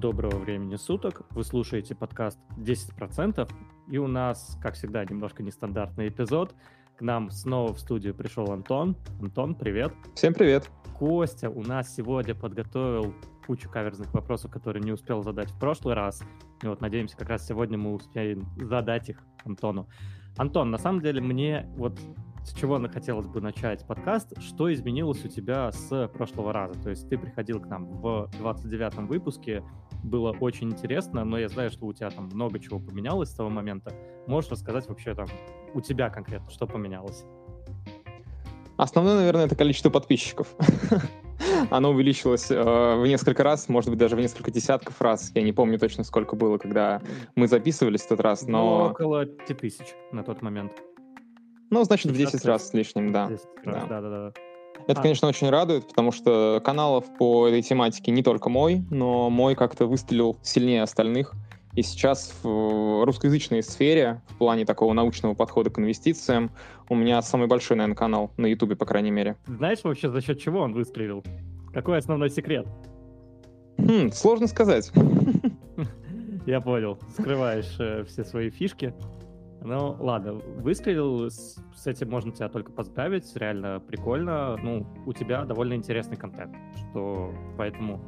Доброго времени суток. Вы слушаете подкаст 10%. И у нас, как всегда, немножко нестандартный эпизод. К нам снова в студию пришел Антон. Антон, привет. Всем привет. Костя у нас сегодня подготовил кучу каверзных вопросов, которые не успел задать в прошлый раз. И вот надеемся, как раз сегодня мы успеем задать их Антону. Антон, на самом деле мне вот с чего хотелось бы начать подкаст, что изменилось у тебя с прошлого раза? То есть ты приходил к нам в 29-м выпуске, было очень интересно, но я знаю, что у тебя там много чего поменялось с того момента. Можешь рассказать вообще там у тебя конкретно, что поменялось? Основное, наверное, это количество подписчиков. Оно увеличилось э, в несколько раз, может быть, даже в несколько десятков раз. Я не помню точно, сколько было, когда мы записывались в тот раз, но... Ну, около 5000 на тот момент. Ну, значит, в 10 раз с лишним, да. да. Это, а. конечно, очень радует, потому что каналов по этой тематике не только мой, но мой как-то выстрелил сильнее остальных. И сейчас в русскоязычной сфере, в плане такого научного подхода к инвестициям, у меня самый большой, наверное, канал на Ютубе, по крайней мере. Знаешь вообще, за счет чего он выстрелил? Какой основной секрет? Хм, сложно сказать. Я понял. Скрываешь э, все свои фишки. Ну, ладно, выстрелил, с, с этим можно тебя только поздравить, реально прикольно. Ну, у тебя довольно интересный контент, что поэтому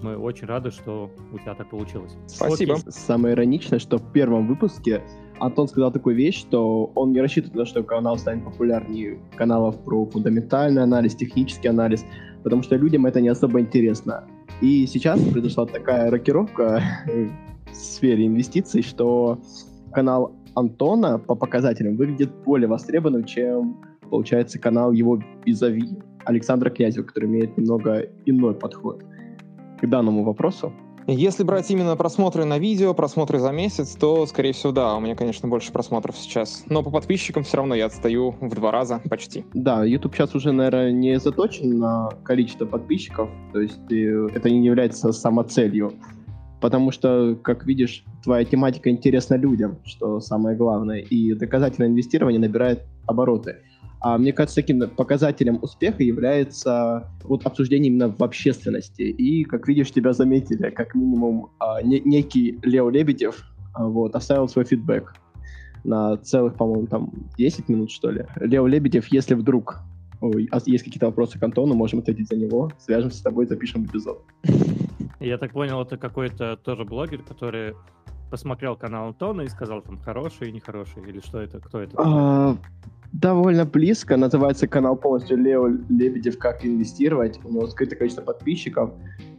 мы очень рады, что у тебя так получилось. Спасибо. Окей. Самое ироничное, что в первом выпуске Антон сказал такую вещь, что он не рассчитывает на то, что канал станет популярнее каналов про фундаментальный анализ, технический анализ, потому что людям это не особо интересно. И сейчас произошла такая рокировка в сфере инвестиций, что канал Антона по показателям выглядит более востребованным, чем, получается, канал его визави Александра Князева, который имеет немного иной подход к данному вопросу. Если брать именно просмотры на видео, просмотры за месяц, то, скорее всего, да, у меня, конечно, больше просмотров сейчас. Но по подписчикам все равно я отстаю в два раза почти. Да, YouTube сейчас уже, наверное, не заточен на количество подписчиков, то есть э, это не является самоцелью потому что, как видишь, твоя тематика интересна людям, что самое главное, и доказательное инвестирование набирает обороты. А мне кажется, таким показателем успеха является вот обсуждение именно в общественности. И, как видишь, тебя заметили, как минимум, а, не, некий Лео Лебедев а, вот, оставил свой фидбэк на целых, по-моему, там 10 минут, что ли. Лео Лебедев, если вдруг а есть какие-то вопросы к Антону, можем ответить за него, свяжемся с тобой, запишем эпизод. Я так понял, это какой-то тоже блогер, который посмотрел канал Антона и сказал, там, хороший и нехороший, или что это, кто это? А, довольно близко, называется канал полностью Лео Лебедев «Как инвестировать», у него скрытое количество подписчиков,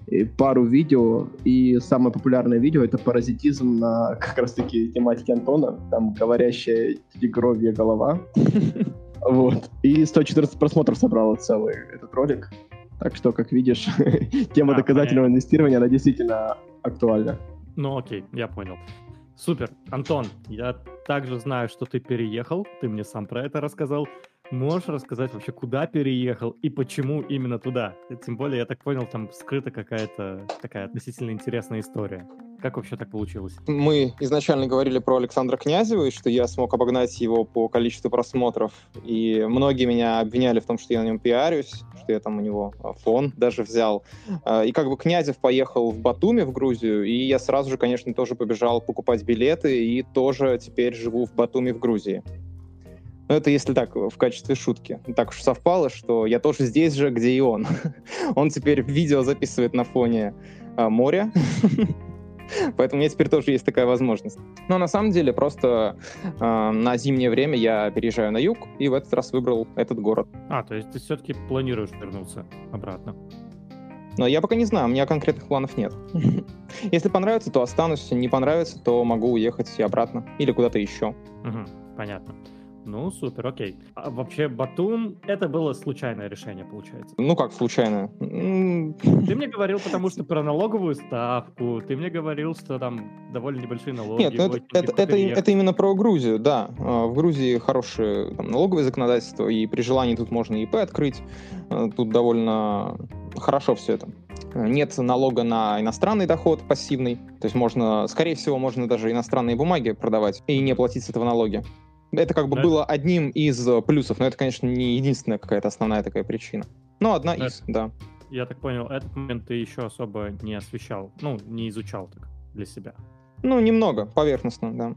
и пару видео, и самое популярное видео — это паразитизм на как раз-таки тематике Антона, там говорящая тигровья голова, вот, и 114 просмотров собрал целый этот ролик, так что, как видишь, тема а, доказательного понятно. инвестирования, она действительно актуальна. Ну окей, я понял. Супер. Антон, я также знаю, что ты переехал, ты мне сам про это рассказал. Можешь рассказать вообще, куда переехал и почему именно туда? Тем более, я так понял, там скрыта какая-то такая относительно интересная история. Как вообще так получилось? Мы изначально говорили про Александра Князева, и что я смог обогнать его по количеству просмотров. И многие меня обвиняли в том, что я на нем пиарюсь, что я там у него а, фон даже взял. А, и как бы Князев поехал в Батуми, в Грузию, и я сразу же, конечно, тоже побежал покупать билеты, и тоже теперь живу в Батуми, в Грузии. Но это если так, в качестве шутки. Так уж совпало, что я тоже здесь же, где и он. Он теперь видео записывает на фоне а, моря. Поэтому у меня теперь тоже есть такая возможность. Но на самом деле просто э, на зимнее время я переезжаю на юг и в этот раз выбрал этот город. А, то есть ты все-таки планируешь вернуться обратно? Но я пока не знаю, у меня конкретных планов нет. Если понравится, то останусь, не понравится, то могу уехать и обратно или куда-то еще. Понятно. Ну, супер, окей. А вообще, Батум — это было случайное решение, получается? Ну, как случайное? Ты мне говорил, потому что про налоговую ставку, ты мне говорил, что там довольно небольшие налоги. Нет, ну, это, это, это, это именно про Грузию, да. А, в Грузии хорошее там, налоговое законодательство, и при желании тут можно ИП открыть. А, тут довольно хорошо все это. Нет налога на иностранный доход пассивный, то есть можно, скорее всего, можно даже иностранные бумаги продавать и не платить с этого налоги. Это как бы да. было одним из э, плюсов, но это, конечно, не единственная какая-то основная такая причина. Но одна да. из, да. я так понял, этот момент ты еще особо не освещал, ну, не изучал так для себя. Ну, немного, поверхностно, да.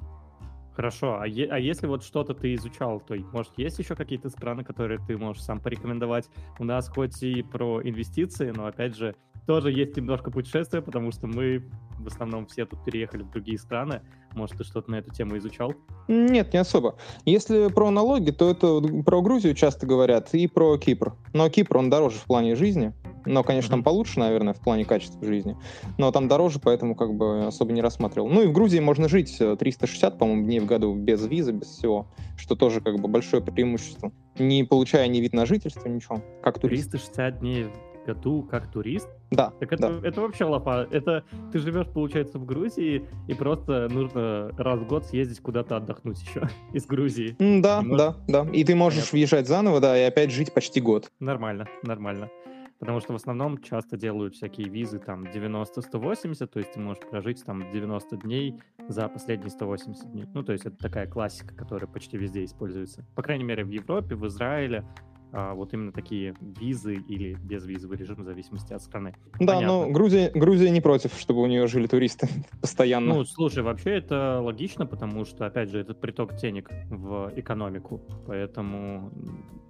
Хорошо, а, е- а если вот что-то ты изучал, то, может, есть еще какие-то страны, которые ты можешь сам порекомендовать? У нас хоть и про инвестиции, но, опять же, тоже есть немножко путешествия, потому что мы в основном все тут переехали в другие страны. Может, ты что-то на эту тему изучал? Нет, не особо. Если про налоги, то это про Грузию часто говорят и про Кипр. Но Кипр, он дороже в плане жизни. Но, конечно, там получше, наверное, в плане качества жизни. Но там дороже, поэтому как бы особо не рассматривал. Ну и в Грузии можно жить 360, э, по-моему, дней в году без визы, без всего. Что тоже как бы большое преимущество. Не получая ни вид на жительство, ничего. Как турист. 360 дней году как турист? Да. Так это, да. это вообще лопа. Это ты живешь, получается, в Грузии, и просто нужно раз в год съездить куда-то отдохнуть еще из Грузии. Да, да, да. И ты можешь въезжать заново, да, и опять жить почти год. Нормально, нормально. Потому что в основном часто делают всякие визы там 90-180, то есть ты можешь прожить там 90 дней за последние 180 дней. Ну, то есть это такая классика, которая почти везде используется. По крайней мере, в Европе, в Израиле, вот именно такие визы или безвизовый режим в зависимости от страны. Да, Понятно. но Грузия, Грузия не против, чтобы у нее жили туристы постоянно. Ну, слушай, вообще это логично, потому что, опять же, это приток денег в экономику, поэтому,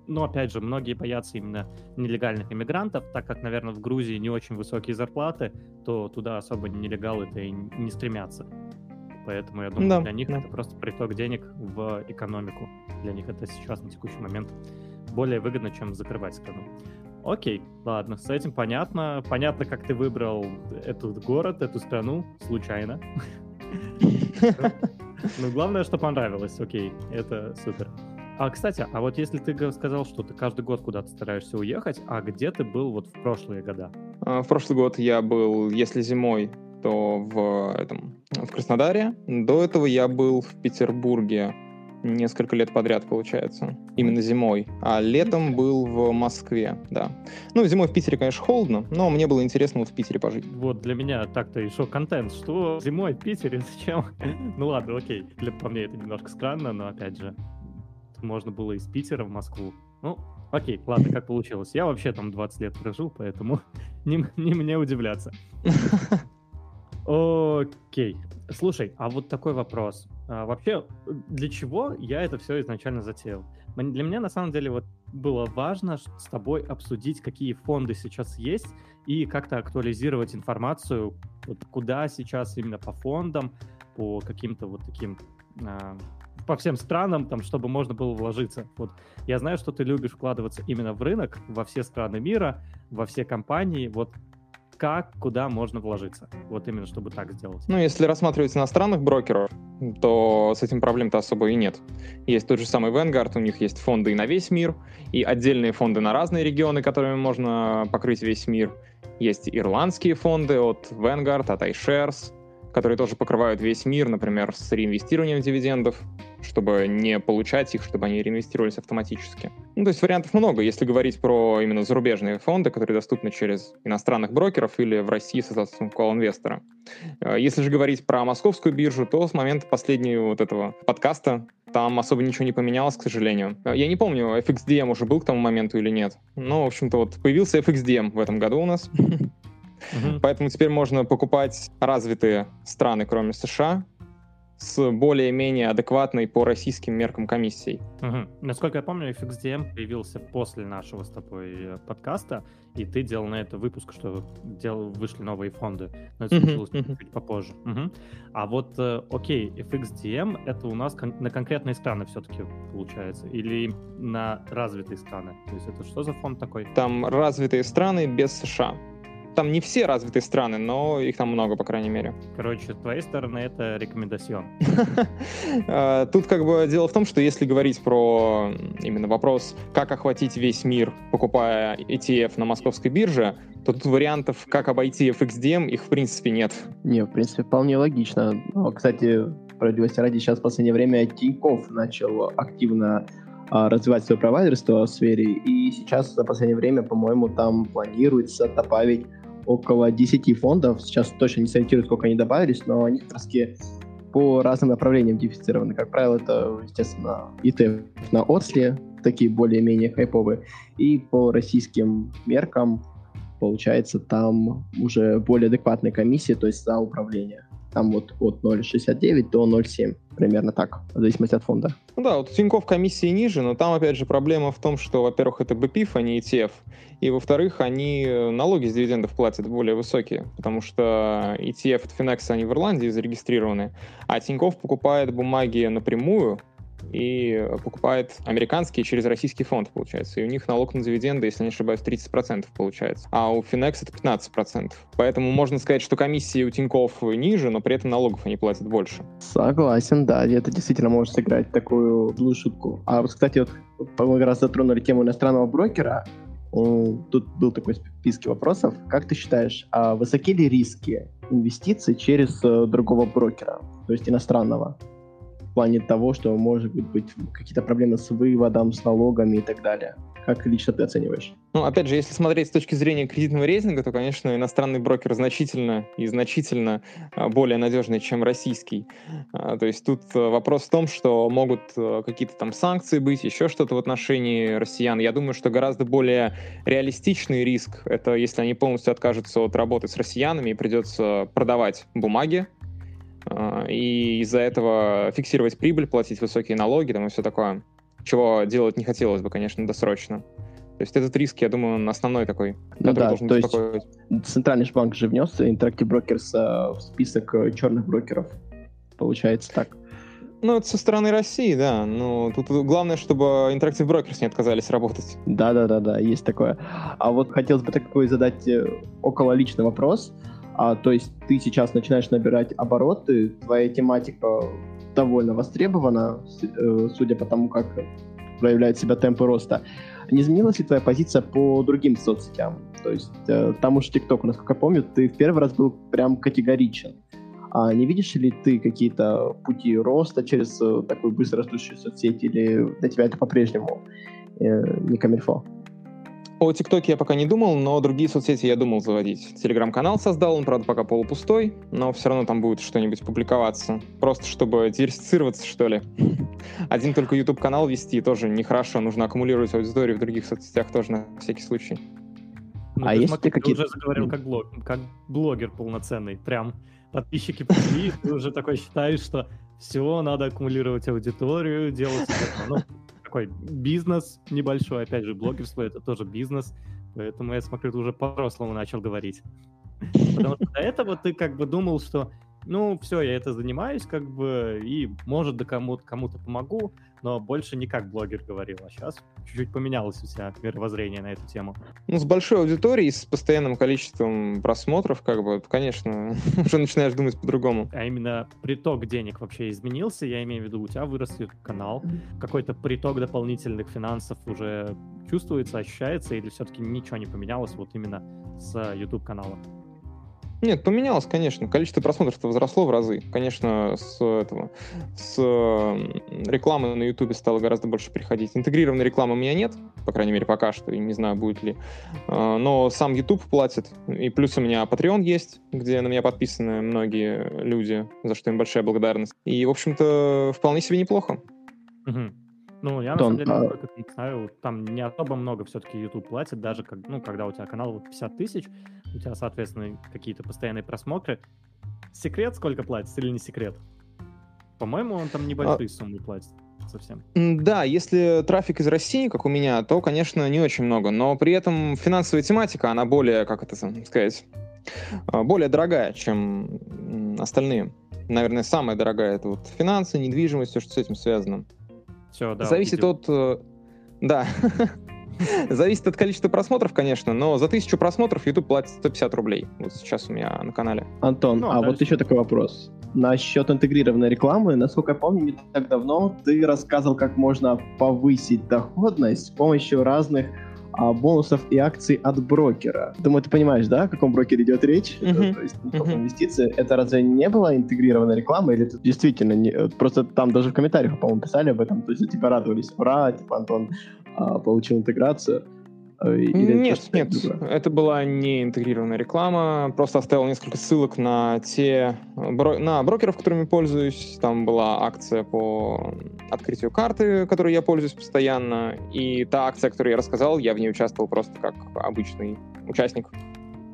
ну, опять же, многие боятся именно нелегальных иммигрантов, так как, наверное, в Грузии не очень высокие зарплаты, то туда особо нелегалы-то и не стремятся. Поэтому я думаю, да, для них да. это просто приток денег в экономику. Для них это сейчас на текущий момент более выгодно, чем закрывать страну. Окей, ладно, с этим понятно. Понятно, как ты выбрал этот город, эту страну случайно. Ну, главное, что понравилось, окей, это супер. А, кстати, а вот если ты сказал, что ты каждый год куда-то стараешься уехать, а где ты был вот в прошлые года? А, в прошлый год я был, если зимой, то в, этом, в Краснодаре. До этого я был в Петербурге несколько лет подряд, получается. Именно зимой. А летом был в Москве, да. Ну, зимой в Питере, конечно, холодно, но мне было интересно вот в Питере пожить. Вот для меня так-то и шок-контент. Что зимой в Питере? Зачем? ну ладно, окей. Для, по мне это немножко странно, но опять же, можно было из Питера в Москву. Ну, окей, ладно, как получилось. Я вообще там 20 лет прожил, поэтому не, не мне удивляться. Окей. Слушай, а вот такой вопрос. А, вообще, для чего я это все изначально затеял? Для меня, на самом деле, вот было важно с тобой обсудить, какие фонды сейчас есть, и как-то актуализировать информацию, вот куда сейчас именно по фондам, по каким-то вот таким а, по всем странам, там, чтобы можно было вложиться. Вот я знаю, что ты любишь вкладываться именно в рынок, во все страны мира, во все компании. Вот как, куда можно вложиться. Вот именно, чтобы так сделать. Ну, если рассматривать иностранных брокеров, то с этим проблем-то особо и нет. Есть тот же самый Vanguard, у них есть фонды и на весь мир, и отдельные фонды на разные регионы, которыми можно покрыть весь мир. Есть ирландские фонды от Vanguard, от iShares, которые тоже покрывают весь мир, например, с реинвестированием дивидендов, чтобы не получать их, чтобы они реинвестировались автоматически. Ну, то есть вариантов много, если говорить про именно зарубежные фонды, которые доступны через иностранных брокеров или в России, соответственно, колл-инвестора. Э, если же говорить про московскую биржу, то с момента последнего вот этого подкаста там особо ничего не поменялось, к сожалению. Э, я не помню, FXDM уже был к тому моменту или нет. Но, в общем-то, вот появился FXDM в этом году у нас. Угу. Поэтому теперь можно покупать развитые страны, кроме США, с более-менее адекватной по российским меркам комиссией. Угу. Насколько я помню, FXDM появился после нашего с тобой э, подкаста, и ты делал на это выпуск, что дел... вышли новые фонды. Но это случилось uh чуть попозже. Угу. А вот, э, окей, FXDM — это у нас кон- на конкретные страны все-таки получается? Или на развитые страны? То есть это что за фонд такой? Там развитые страны без США там не все развитые страны, но их там много, по крайней мере. Короче, с твоей стороны это рекомендацион. А, тут как бы дело в том, что если говорить про именно вопрос, как охватить весь мир, покупая ETF на московской бирже, то тут вариантов, как обойти FXDM, их в принципе нет. Не, в принципе, вполне логично. Но, кстати, справедливости ради, сейчас в последнее время Тинькофф начал активно а, развивать свое провайдерство в сфере, и сейчас за последнее время, по-моему, там планируется добавить около 10 фондов. Сейчас точно не сориентирую, сколько они добавились, но они как по разным направлениям дифференцированы. Как правило, это, естественно, ETF на отсле, такие более-менее хайповые, и по российским меркам получается, там уже более адекватные комиссии, то есть за управление. Там вот от 0,69 до 0,7, примерно так, в зависимости от фонда. Ну да, вот у Тинькофф комиссии ниже, но там, опять же, проблема в том, что, во-первых, это BPIF, а не ETF, и, во-вторых, они налоги с дивидендов платят более высокие, потому что ETF от Finex, они в Ирландии зарегистрированы, а Тинькофф покупает бумаги напрямую, и покупает американский через российский фонд, получается. И у них налог на дивиденды, если не ошибаюсь, 30% получается. А у Finex это 15%. Поэтому можно сказать, что комиссии у Тинькофф ниже, но при этом налогов они платят больше. Согласен, да. Это действительно может сыграть такую злую шутку. А вот, кстати, вот мы как раз затронули тему иностранного брокера. Тут был такой список вопросов. Как ты считаешь, а высоки ли риски инвестиций через э, другого брокера, то есть иностранного? Плане того, что может быть какие-то проблемы с выводом, с налогами и так далее. Как лично ты оцениваешь? Ну, опять же, если смотреть с точки зрения кредитного рейтинга, то, конечно, иностранный брокер значительно и значительно а, более надежный, чем российский. А, то есть тут э, вопрос в том, что могут э, какие-то там санкции быть, еще что-то в отношении россиян. Я думаю, что гораздо более реалистичный риск — это если они полностью откажутся от работы с россиянами и придется продавать бумаги, и из-за этого фиксировать прибыль, платить высокие налоги там и все такое, чего делать не хотелось бы, конечно, досрочно. То есть этот риск, я думаю, он основной такой, ну да, должен то беспокоить. Есть Центральный банк же внес Interactive Brokers э, в список э, черных брокеров. Получается так. Ну, это со стороны России, да. Но тут главное, чтобы Interactive Brokers не отказались работать. Да-да-да-да, есть такое. А вот хотелось бы такой задать э, около личный вопрос. А, то есть ты сейчас начинаешь набирать обороты, твоя тематика довольно востребована, э, судя по тому, как проявляют себя темпы роста. Не изменилась ли твоя позиция по другим соцсетям? То есть э, там уж TikTok, насколько я помню, ты в первый раз был прям категоричен. А не видишь ли ты какие-то пути роста через э, такую быстро растущую соцсеть, или для тебя это по-прежнему не камильфо? О ТикТоке я пока не думал, но другие соцсети я думал заводить. Телеграм-канал создал, он, правда, пока полупустой, но все равно там будет что-нибудь публиковаться. Просто чтобы диверсифицироваться, что ли. Один только YouTube-канал вести тоже нехорошо. Нужно аккумулировать аудиторию в других соцсетях тоже на всякий случай. Ну, а есть смотри, какие Ты уже заговорил как, блог, как блогер полноценный. Прям подписчики пришли, ты уже такой считаешь, что все, надо аккумулировать аудиторию, делать... Ну, такой бизнес небольшой, опять же, блогерство — это тоже бизнес, поэтому я смотрю, ты уже по-взрослому начал говорить. Потому что до этого ты как бы думал, что ну, все, я это занимаюсь, как бы, и, может, да кому-то кому помогу, но больше не как блогер говорил, а сейчас чуть-чуть поменялось у тебя мировоззрение на эту тему. Ну, с большой аудиторией, с постоянным количеством просмотров, как бы, конечно, уже начинаешь думать по-другому. А именно приток денег вообще изменился, я имею в виду, у тебя вырос канал, какой-то приток дополнительных финансов уже чувствуется, ощущается, или все-таки ничего не поменялось вот именно с YouTube-канала? Нет, поменялось, конечно. Количество просмотров возросло в разы. Конечно, с этого, с рекламы на YouTube стало гораздо больше приходить. Интегрированной рекламы у меня нет, по крайней мере, пока что, и не знаю, будет ли. А, но сам YouTube платит. И плюс у меня Patreon есть, где на меня подписаны многие люди, за что им большая благодарность. И, в общем-то, вполне себе неплохо. Угу. Ну, я на самом деле, а... как не знаю, там не особо много все-таки YouTube платит, даже как, ну, когда у тебя канал вот 50 тысяч, у тебя, соответственно, какие-то постоянные просмотры. Секрет сколько платит или не секрет? По-моему, он там небольшие а... суммы платит совсем. Да, если трафик из России, как у меня, то, конечно, не очень много. Но при этом финансовая тематика, она более, как это сказать, а, более дорогая, чем остальные. Наверное, самая дорогая это вот финансы, недвижимость, все, что с этим связано. Все, да. Зависит увидел. от... Э, да. Зависит от количества просмотров, конечно, но за тысячу просмотров YouTube платит 150 рублей. Вот сейчас у меня на канале. Антон, ну, а, а вот еще такой вопрос. Насчет интегрированной рекламы, насколько я помню, не так давно ты рассказывал, как можно повысить доходность с помощью разных а, бонусов и акций от брокера. Думаю, ты понимаешь, да, о каком брокере идет речь? Uh-huh. То есть инвестиции. Это разве не была интегрированная реклама, или это действительно не... Просто там даже в комментариях, по-моему, писали об этом, то есть типа радовались, ура, типа Антон а, получил интеграцию. Э, или нет, нет, это была не интегрированная реклама, просто оставил несколько ссылок на те на брокеров, которыми пользуюсь. Там была акция по открытию карты, которой я пользуюсь постоянно, и та акция, которую я рассказал, я в ней участвовал просто как обычный участник.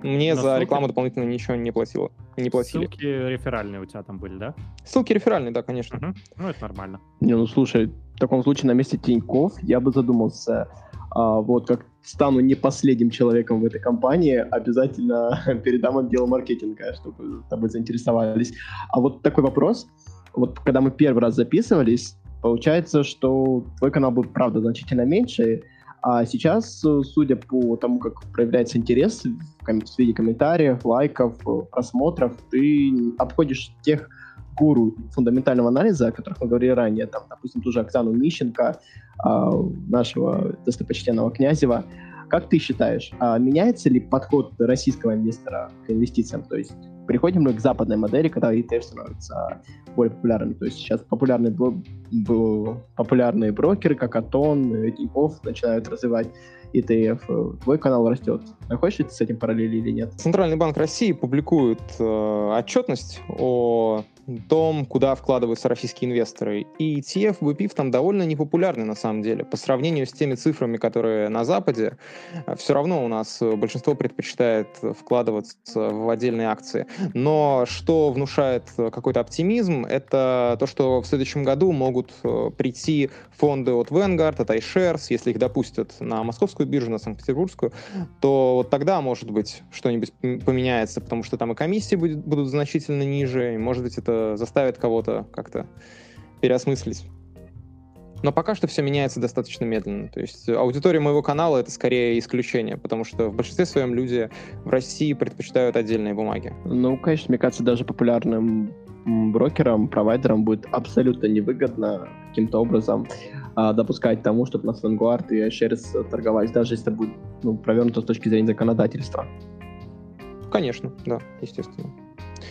Мне Но за ссылки... рекламу дополнительно ничего не платило. Не платили. Ссылки реферальные у тебя там были, да? Ссылки реферальные, да, конечно. Угу. Ну, это нормально. Не, ну слушай, в таком случае на месте Тиньков я бы задумался, вот как стану не последним человеком в этой компании, обязательно передам отдел маркетинга, чтобы тобой заинтересовались. А вот такой вопрос. Вот когда мы первый раз записывались, получается, что твой канал был, правда, значительно меньше, а сейчас, судя по тому, как проявляется интерес в виде комментариев, лайков, просмотров, ты обходишь тех гуру фундаментального анализа, о которых мы говорили ранее, там, допустим, ту же Оксану Мищенко, а, нашего достопочтенного Князева. Как ты считаешь, а меняется ли подход российского инвестора к инвестициям? То есть приходим мы к западной модели, когда ETF становится более популярными. То есть сейчас популярные, популярные брокеры, как Атон, Тинькофф, начинают развивать ETF. Твой канал растет. Ли ты с этим параллели или нет? Центральный банк России публикует э, отчетность о том, куда вкладываются российские инвесторы. И ETF, BPIF там довольно непопулярны на самом деле. По сравнению с теми цифрами, которые на Западе, э, все равно у нас большинство предпочитает вкладываться в отдельные акции. Но что внушает какой-то оптимизм, это то, что в следующем году могут э, прийти фонды от Vanguard, от iShares, если их допустят на московскую биржу, на Санкт-Петербургскую, то вот тогда, может быть, что-нибудь поменяется, потому что там и комиссии будут, будут значительно ниже, и, может быть, это заставит кого-то как-то переосмыслить. Но пока что все меняется достаточно медленно. То есть аудитория моего канала это скорее исключение, потому что в большинстве своем люди в России предпочитают отдельные бумаги. Ну, конечно, мне кажется, даже популярным брокерам, провайдерам будет абсолютно невыгодно каким-то образом а, допускать тому, чтобы на Vanguard и iShares торговать, даже если это будет ну, провернуто с точки зрения законодательства. Конечно, да, естественно.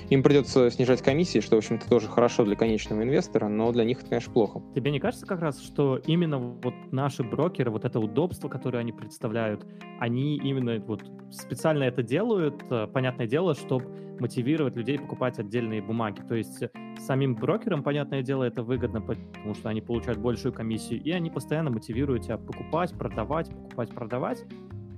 Им придется снижать комиссии, что, в общем-то, тоже хорошо для конечного инвестора, но для них это, конечно, плохо. Тебе не кажется как раз, что именно вот наши брокеры, вот это удобство, которое они представляют, они именно вот специально это делают, э, понятное дело, чтобы мотивировать людей покупать отдельные бумаги. То есть самим брокерам, понятное дело, это выгодно, потому что они получают большую комиссию, и они постоянно мотивируют тебя покупать, продавать, покупать, продавать.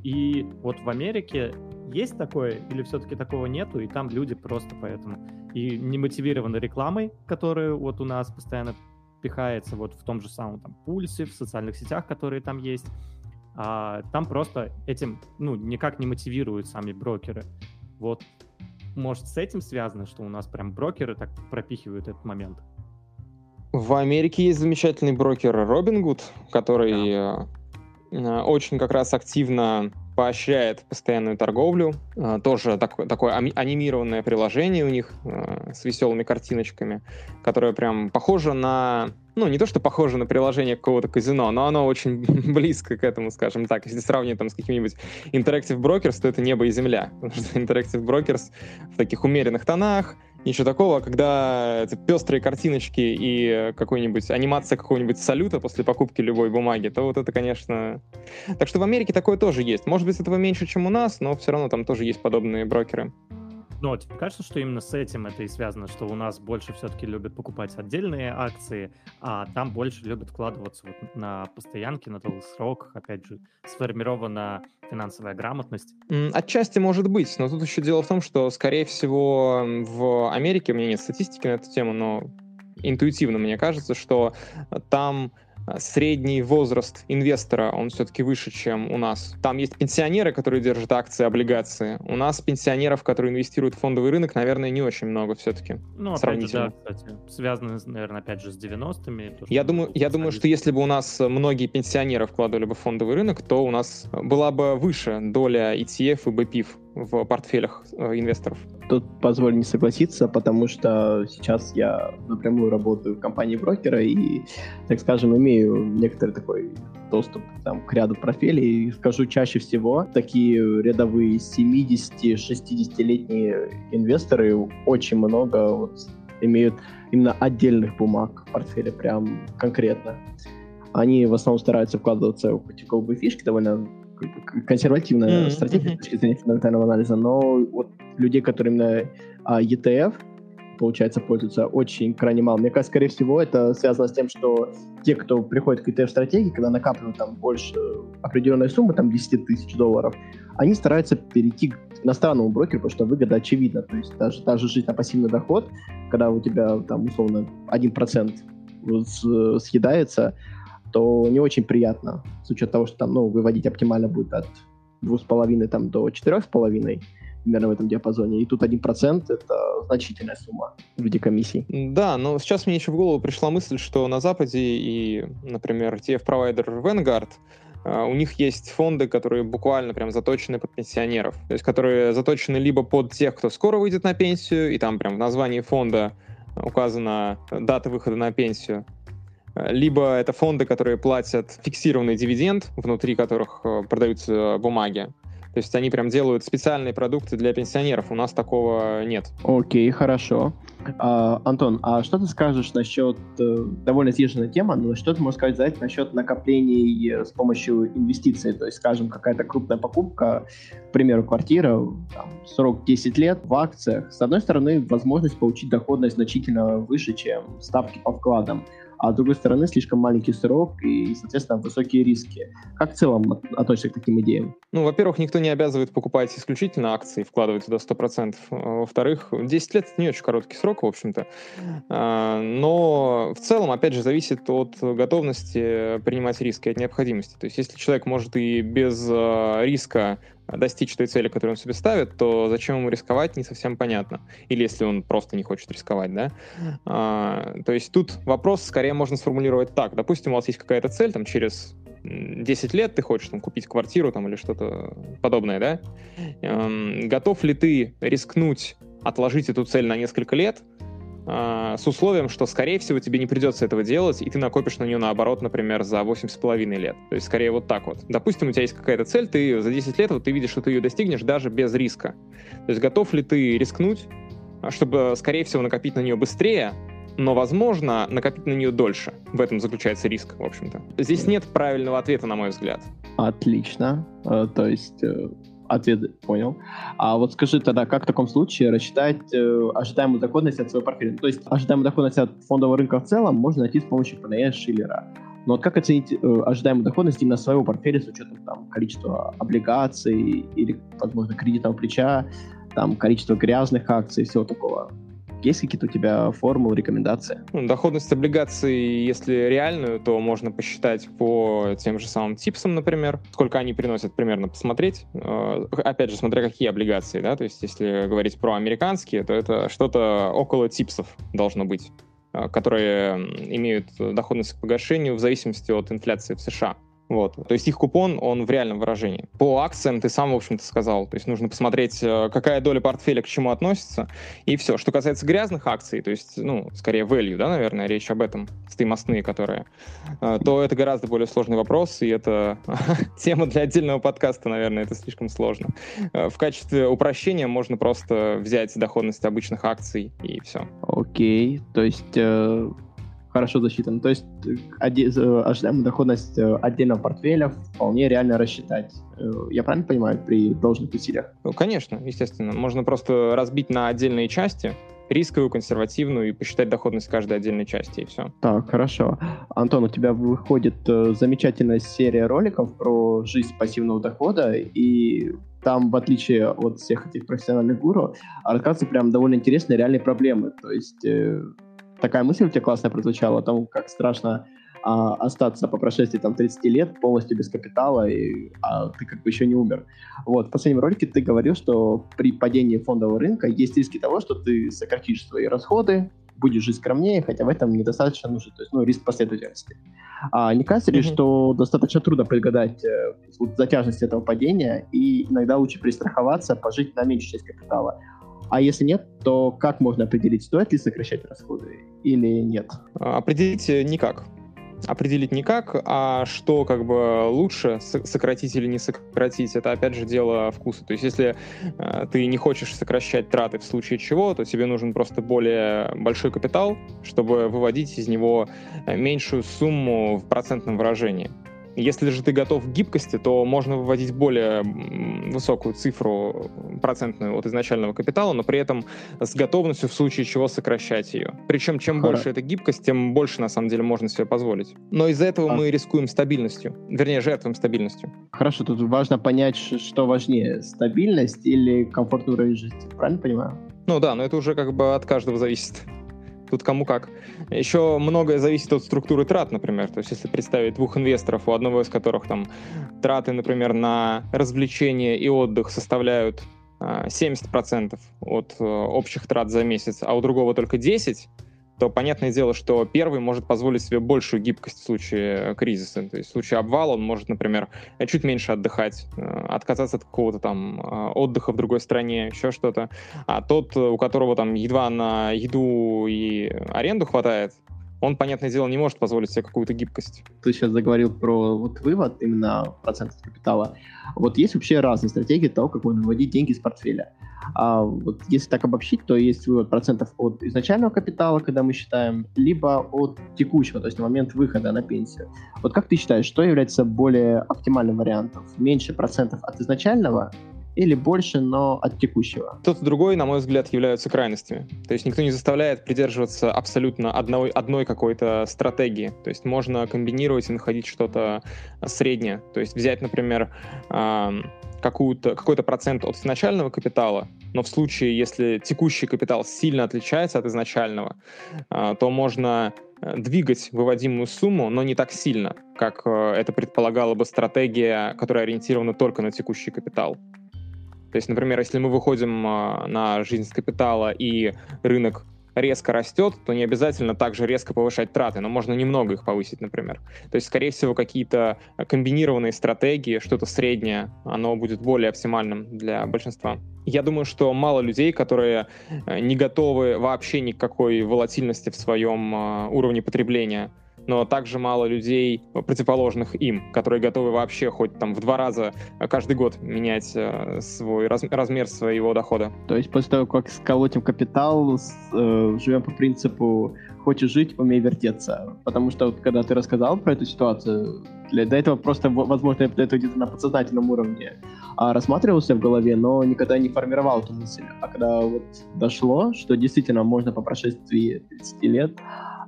И вот в Америке есть такое или все-таки такого нету, и там люди просто поэтому и не мотивированы рекламой, которая вот у нас постоянно пихается вот в том же самом там пульсе, в социальных сетях, которые там есть, а там просто этим, ну, никак не мотивируют сами брокеры. Вот, может, с этим связано, что у нас прям брокеры так пропихивают этот момент? В Америке есть замечательный брокер Robinhood, который да. Э, очень как раз активно поощряет постоянную торговлю. Э, тоже такое, такое анимированное приложение у них э, с веселыми картиночками, которое прям похоже на... Ну, не то, что похоже на приложение какого-то казино, но оно очень близко к этому, скажем так. Если сравнивать там с каким-нибудь Interactive Brokers, то это небо и земля. Потому что Interactive Brokers в таких умеренных тонах, ничего такого, когда это пестрые картиночки и какой-нибудь анимация какого-нибудь салюта после покупки любой бумаги, то вот это, конечно... Так что в Америке такое тоже есть. Может быть, этого меньше, чем у нас, но все равно там тоже есть подобные брокеры. Ну, тебе кажется, что именно с этим это и связано, что у нас больше все-таки любят покупать отдельные акции, а там больше любят вкладываться вот на постоянки, на долгий срок, опять же, сформирована финансовая грамотность? Отчасти может быть, но тут еще дело в том, что, скорее всего, в Америке, у меня нет статистики на эту тему, но интуитивно мне кажется, что там а, средний возраст инвестора, он все-таки выше, чем у нас. Там есть пенсионеры, которые держат акции, облигации. У нас пенсионеров, которые инвестируют в фондовый рынок, наверное, не очень много все-таки. Ну, опять же, да, кстати. Связано, наверное, опять же, с 90-ми. То, я думаю, я думаю, что если бы у нас многие пенсионеры вкладывали бы в фондовый рынок, то у нас была бы выше доля ETF и BPIF в портфелях э, инвесторов. Тут позволь не согласиться, потому что сейчас я напрямую работаю в компании брокера и, так скажем, имею некоторый такой доступ там, к ряду профилей. И скажу чаще всего, такие рядовые 70-60-летние инвесторы очень много вот, имеют именно отдельных бумаг в портфеле, прям конкретно. Они в основном стараются вкладываться в путевые фишки довольно консервативная mm-hmm. стратегия с точки зрения фундаментального анализа, но вот людей, которые именно а, ETF, получается, пользуются очень крайне мало. Мне кажется, скорее всего, это связано с тем, что те, кто приходит к ETF-стратегии, когда накапливают там больше определенной суммы, там 10 тысяч долларов, они стараются перейти к иностранному брокеру, потому что выгода очевидна. То есть даже, даже жить на пассивный доход, когда у тебя там условно 1% съедается, то не очень приятно, с учетом того, что там, ну, выводить оптимально будет от 2,5 там, до 4,5, примерно в этом диапазоне. И тут 1% — это значительная сумма в виде комиссий. Да, но сейчас мне еще в голову пришла мысль, что на Западе и, например, TF-провайдер Vanguard Uh, у них есть фонды, которые буквально прям заточены под пенсионеров, то есть которые заточены либо под тех, кто скоро выйдет на пенсию, и там прям в названии фонда указана дата выхода на пенсию, либо это фонды, которые платят фиксированный дивиденд, внутри которых э, продаются бумаги. То есть они прям делают специальные продукты для пенсионеров. У нас такого нет. Окей, хорошо. А, Антон, а что ты скажешь насчет, э, довольно съезженная тема, но что ты можешь сказать насчет накоплений э, с помощью инвестиций? То есть, скажем, какая-то крупная покупка, к примеру, квартира, там, срок 10 лет в акциях. С одной стороны, возможность получить доходность значительно выше, чем ставки по вкладам а с другой стороны слишком маленький срок и, соответственно, высокие риски. Как в целом относишься к таким идеям? Ну, во-первых, никто не обязывает покупать исключительно акции, вкладывать туда 100%. А, во-вторых, 10 лет — это не очень короткий срок, в общем-то. А, но в целом, опять же, зависит от готовности принимать риски, от необходимости. То есть если человек может и без а, риска достичь той цели, которую он себе ставит, то зачем ему рисковать, не совсем понятно. Или если он просто не хочет рисковать, да. А, то есть тут вопрос скорее можно сформулировать так. Допустим, у вас есть какая-то цель, там, через 10 лет ты хочешь там, купить квартиру там, или что-то подобное, да? Эм, готов ли ты рискнуть отложить эту цель на несколько лет, а, с условием, что, скорее всего, тебе не придется этого делать, и ты накопишь на нее, наоборот, например, за 8,5 лет. То есть, скорее, вот так вот. Допустим, у тебя есть какая-то цель, ты за 10 лет вот, ты видишь, что ты ее достигнешь даже без риска. То есть, готов ли ты рискнуть, а, чтобы, скорее всего, накопить на нее быстрее, но, возможно, накопить на нее дольше. В этом заключается риск, в общем-то. Здесь нет правильного ответа, на мой взгляд. Отлично. Э, то есть э, Ответ понял. А вот скажи тогда, как в таком случае рассчитать э, ожидаемую доходность от своего портфеля? То есть ожидаемую доходность от фондового рынка в целом можно найти с помощью ПНС Шиллера. Но вот как оценить э, ожидаемую доходность именно своего портфеля с учетом там, количества облигаций или, возможно, кредитного плеча, там, количества грязных акций и всего такого? Есть какие-то у тебя формулы, рекомендации? Ну, доходность облигаций, если реальную, то можно посчитать по тем же самым типсам, например, сколько они приносят примерно посмотреть. Э, опять же, смотря какие облигации, да, то есть если говорить про американские, то это что-то около типсов должно быть э, которые имеют доходность к погашению в зависимости от инфляции в США. Вот. То есть их купон, он в реальном выражении. По акциям ты сам, в общем-то, сказал. То есть нужно посмотреть, э, какая доля портфеля к чему относится, и все. Что касается грязных акций, то есть, ну, скорее value, да, наверное, речь об этом, стоимостные, которые, э, то это гораздо более сложный вопрос, и это тема для отдельного подкаста, наверное, это слишком сложно. Э, в качестве упрощения можно просто взять доходность обычных акций, и все. Окей, то есть хорошо засчитан. То есть э, э, ожидаемую доходность э, отдельного портфеля вполне реально рассчитать. Я правильно понимаю, при должных усилиях? Ну, конечно, естественно. Можно просто разбить на отдельные части, рисковую, консервативную, и посчитать доходность каждой отдельной части, и все. Так, хорошо. Антон, у тебя выходит замечательная серия роликов про жизнь пассивного дохода, и там, в отличие от всех этих профессиональных гуру, рассказываются прям довольно интересные реальные проблемы. То есть такая мысль у тебя классная прозвучала о том, как страшно а, остаться по прошествии там 30 лет полностью без капитала, и, а ты как бы еще не умер. Вот, в последнем ролике ты говорил, что при падении фондового рынка есть риски того, что ты сократишь свои расходы, будешь жить скромнее, хотя в этом недостаточно нужно, то есть, ну, риск последовательности. А не кажется ли, mm-hmm. что достаточно трудно предугадать э, затяжность этого падения, и иногда лучше перестраховаться, пожить на меньшую часть капитала? А если нет, то как можно определить, стоит ли сокращать расходы или нет? Определить э, никак. Определить никак, а что как бы лучше сократить или не сократить, это опять же дело вкуса. То есть если э, ты не хочешь сокращать траты в случае чего, то тебе нужен просто более большой капитал, чтобы выводить из него э, меньшую сумму в процентном выражении. Если же ты готов к гибкости, то можно выводить более высокую цифру процентную от изначального капитала, но при этом с готовностью в случае чего сокращать ее. Причем чем Хорошо. больше эта гибкость, тем больше на самом деле можно себе позволить. Но из-за этого а. мы рискуем стабильностью, вернее, жертвуем стабильностью. Хорошо, тут важно понять, что важнее, стабильность или комфортный уровень жизни, правильно понимаю? Ну да, но это уже как бы от каждого зависит. Тут кому как. Еще многое зависит от структуры трат, например. То есть если представить двух инвесторов, у одного из которых там траты, например, на развлечения и отдых составляют 70% а, от э, общих трат за месяц, а у другого только 10%, то понятное дело, что первый может позволить себе большую гибкость в случае э, кризиса. То есть в случае обвала он может, например, чуть меньше отдыхать, э, отказаться от какого-то там э, отдыха в другой стране, еще что-то. А тот, у которого там едва на еду и аренду хватает, он, понятное дело, не может позволить себе какую-то гибкость. Ты сейчас заговорил про вот вывод именно процентов капитала. Вот есть вообще разные стратегии того, как выводить деньги из портфеля. А вот если так обобщить, то есть вывод процентов от изначального капитала, когда мы считаем, либо от текущего, то есть на момент выхода на пенсию. Вот как ты считаешь, что является более оптимальным вариантом? Меньше процентов от изначального или больше, но от текущего. Тот и другой, на мой взгляд, являются крайностями. То есть никто не заставляет придерживаться абсолютно одной, одной какой-то стратегии. То есть можно комбинировать и находить что-то среднее. То есть взять, например, какую-то, какой-то процент от изначального капитала, но в случае, если текущий капитал сильно отличается от изначального, а, то можно э, двигать выводимую сумму, но не так сильно, как э, это предполагала бы стратегия, которая ориентирована только на текущий капитал. То есть, например, если мы выходим а, на жизнь с капитала и рынок резко растет, то не обязательно также резко повышать траты, но можно немного их повысить, например. То есть, скорее всего, какие-то комбинированные стратегии, что-то среднее, оно будет более оптимальным для большинства. Я думаю, что мало людей, которые э, не готовы вообще ни к какой волатильности в своем а, уровне потребления но также мало людей, противоположных им, которые готовы вообще хоть там в два раза каждый год менять э, свой раз, размер своего дохода. То есть после того, как сколотим капитал, э, живем по принципу хочешь жить, умей вертеться. Потому что вот, когда ты рассказал про эту ситуацию, для, до этого просто, возможно, это где-то на подсознательном уровне а, рассматривался в голове, но никогда не формировал эту мысль. А когда вот дошло, что действительно можно по прошествии 30 лет